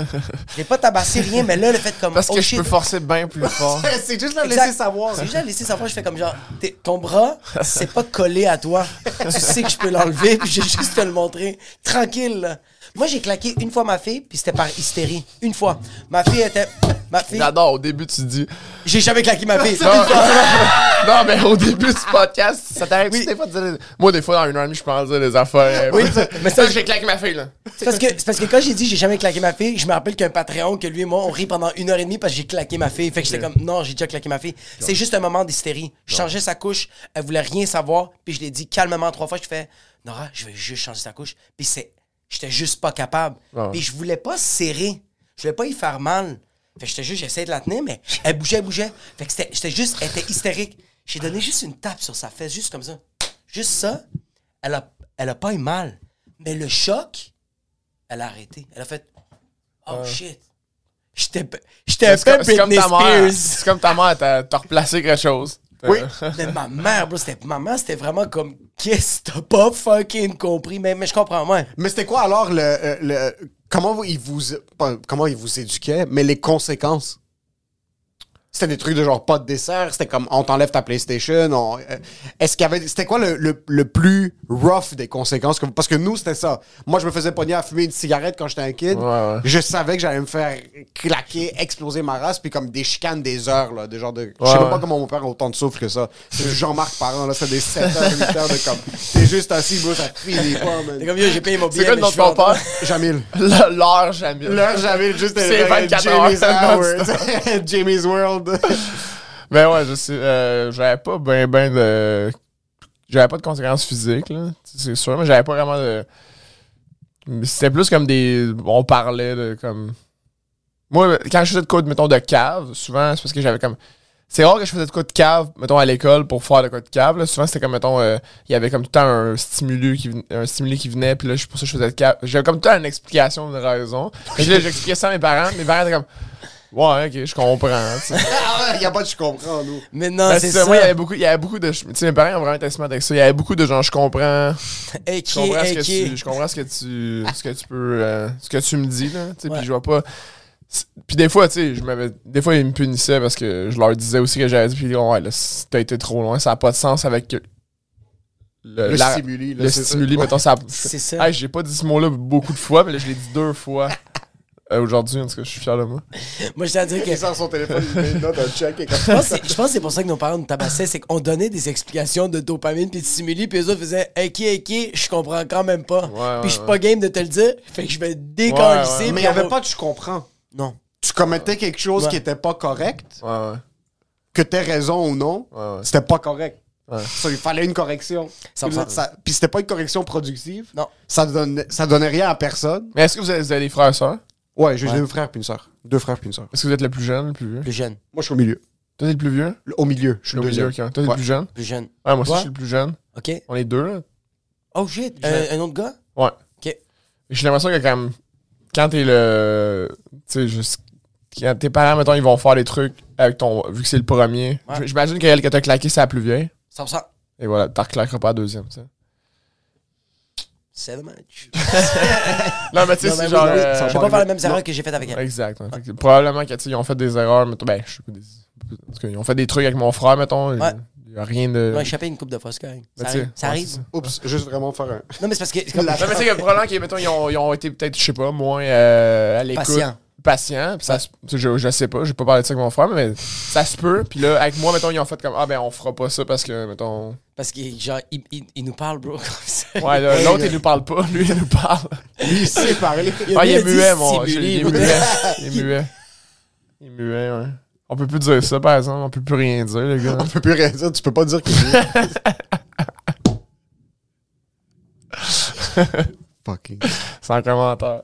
Je n'ai pas tabassé rien, mais là, le fait comme,
Parce
oh
que je
shit.
peux forcer bien plus fort.
c'est juste la laisser savoir.
C'est juste laisser savoir, je fais comme genre, ton bras, c'est pas collé à toi. tu sais que je peux l'enlever, puis j'ai juste te le montrer. Tranquille, là. Moi, j'ai claqué une fois ma fille, puis c'était par hystérie. Une fois. Ma fille était. Ma fille.
J'adore, au début, tu dis.
J'ai jamais claqué ma fille.
Non, non, mais au début du podcast, ça t'arrive des fois de dire. Moi, des fois, dans une heure et demie, je peux en dire des affaires.
Oui, mais ça,
j'ai claqué ma fille, là.
C'est parce que, parce que quand j'ai dit j'ai jamais claqué ma fille, je me rappelle qu'un Patreon, que lui et moi, on rit pendant une heure et demie parce que j'ai claqué ma fille. Fait que j'étais comme, non, j'ai déjà claqué ma fille. C'est juste un moment d'hystérie. Je changeais sa couche, elle voulait rien savoir, puis je l'ai dit calmement trois fois. Je fais, Nora, je vais juste changer sa couche. Puis c'est, j'étais juste pas capable. Puis je voulais pas serrer. Je voulais pas y faire mal. Fait que j'étais juste, j'essayais de la tenir, mais elle bougeait, elle bougeait. Fait que j'étais juste, elle était hystérique. J'ai donné juste une tape sur sa fesse, juste comme ça. Juste ça. Elle a, elle a pas eu mal. Mais le choc, elle a arrêté. Elle a fait Oh shit. J'étais un peu
comme, c'est comme
Britney
ta mère.
Spears.
C'est comme ta mère, t'as replacé quelque chose.
Oui.
Mais ma mère, bro, c'était ma mère, c'était vraiment comme qu'est-ce que t'as pas fucking compris? Mais mais je comprends moi.
Mais c'était quoi alors le, euh, le- comment il vous pas- comment il vous éduquait, mais les conséquences? C'était des trucs de genre pas de dessert, c'était comme on t'enlève ta PlayStation. on- euh, Est-ce qu'il y avait. C'était quoi le, le- le plus rough des conséquences? que- Parce que nous, c'était ça. Moi, je me faisais pogner à fumer une cigarette quand j'étais un kid.
Ouais, ouais.
Je savais que j'allais me faire claquer, exploser ma race, puis comme des chicanes des heures, là. Des genres de. je sais même pas comment mon père a autant de souffle que ça. C'est Jean-Marc Parent, là. C'était des 7 heures, 8 heures de comme. T'es juste assis, bro, ça te finit pas, man.
C'est comme yo, j'ai payé mon billet.
C'est quoi
mais
le nom
je
de
suis
ton
en train-
père?
Jamil.
L'heure, jamais.
Là, j'avais juste
C'est 24
Jamie's
heures.
Jamie's World.
Ben ouais, je sais. euh, j'avais pas ben ben de. J'avais pas de conséquences physiques, là. C'est sûr, mais j'avais pas vraiment de. C'était plus comme des. On parlait de comme. Moi, quand je faisais de quoi, mettons, de cave, souvent, c'est parce que j'avais comme. C'est rare que je faisais de quoi de cave, mettons, à l'école pour faire de quoi de cave. Là. Souvent, c'était comme, mettons, euh, il y avait comme tout le temps un stimuli qui, ven- un stimuli qui venait, puis là, pour ça, je faisais de cave. J'avais comme tout le temps une explication, une raison. Puis là, j'expliquais ça à mes parents. Mes parents étaient comme, ouais, ok, je comprends. tu sais.
Il y a pas de je comprends, nous.
Mais non,
Ben,
c'est ça.
Moi, il y avait beaucoup, il y avait beaucoup de. Tu sais, mes parents ont vraiment été smart avec ça. Il y avait beaucoup de gens, je comprends. Je comprends, ce, que tu, je comprends ce que tu, ce que tu peux. euh, ce que tu me dis, là. Tu sais. Puis je vois pas. Puis des fois, tu sais, je m'avais. Des fois, ils me punissaient parce que je leur disais aussi que j'avais dit. Puis ils disaient, ouais, là, t'as été trop loin, ça n'a pas de sens avec. Le,
Le
la-
stimuli, là,
le
ça.
stimuli, mettons, ça.
C'est ça.
Hey, j'ai pas dit ce mot-là beaucoup de fois, mais là, je l'ai dit deux fois. Euh, Aujourd'hui, en tout cas, je suis fier de moi.
Moi, je tiens à dire que.
Il sort son téléphone, il met une note, un check. et comme-
Je pense, que c'est- je pense que c'est pour ça que nos parents nous tabassaient, c'est qu'on donnait des explications de dopamine puis de stimuli, puis eux autres faisaient Ok, ok, je comprends quand même pas.
Ouais,
puis je suis
ouais,
pas game de te le dire, fait que je vais
Ouais,
décalisser.
ouais.
Mais il y avait pas de je comprends.
Non.
Tu commettais quelque chose
Ouais.
qui était pas correct,
Ouais, ouais.
que t'aies raison ou non,
Ouais, ouais.
c'était pas correct.
Ouais.
Ça, il fallait une correction.
100%.
Ça- Puis c'était pas une correction productive.
Non.
Ça donnait, ça donnait rien à personne.
Mais est-ce que vous avez, vous avez des frères et sœurs?
Ouais, j'ai
Ouais.
deux frères puis une sœur. Deux frères puis une sœur.
Est-ce que vous êtes le plus jeune, le plus vieux?
Plus jeune.
Moi, je suis au milieu.
Toi, t'es le plus vieux?
Le- Au milieu. Je suis
Le
le
milieu. Toi, t'es
Ouais.
le plus jeune?
Plus jeune.
Ouais, moi aussi,
Ouais.
je suis le plus jeune.
Ok.
On est deux, là.
Oh shit,
Jeune.
un, autre gars?
Ouais.
Ok.
J'ai l'impression que quand, quand t'es le. Tu sais, juste. Quand tes parents, mettons, ils vont faire des trucs avec ton. Vu que c'est le premier.
Ouais.
J'imagine qu'elle que t'as claqué, c'est la plus vieille.
100%.
Et voilà, t'en reclaqueras pas la deuxième, tu sais.
C'est dommage.
Non, mais tu sais, c'est
mais
genre. euh,
Je vais pas faire les mêmes erreurs que j'ai faites avec elle.
Exact. ouais. Fait que Probablement que, tu sais, ils ont fait des erreurs. Mettons, ben, je sais pas. Des... en tout cas, ils ont fait des trucs avec mon frère, mettons.
Ouais.
Il y a rien de.
Ils ont échappé une coupe de fois, c'est correct.
Ben,
Ça
tu sais,
arrive. Ça arrive.
c'est ça.
Oups, juste vraiment faire un.
Non, mais c'est parce que. c'est comme-
Non, mais tu sais, que probablement qu'ils, mettons, ils ont, ils ont été peut-être, je sais pas, moins euh, à l'écoute.
Patient.
Patient. Ça, se- je, je sais pas, j'ai pas parlé de ça avec mon frère, mais ça se peut. Puis là, avec moi, mettons, ils ont fait comme, ah ben, on fera pas ça parce que, mettons.
Parce que, genre, il, il- il nous parle, bro, comme ça.
Ouais, là, l'autre, il nous parle pas, lui, il nous parle.
Lui, il sait parler.
Ah, il est muet, mon. Il est muet. Il est muet. Il est muet, ouais. On peut plus dire ça, par exemple. On peut plus rien dire, les gars.
On peut plus rien dire. Tu peux pas dire qu'il est. Fucking.
Sans commentaire.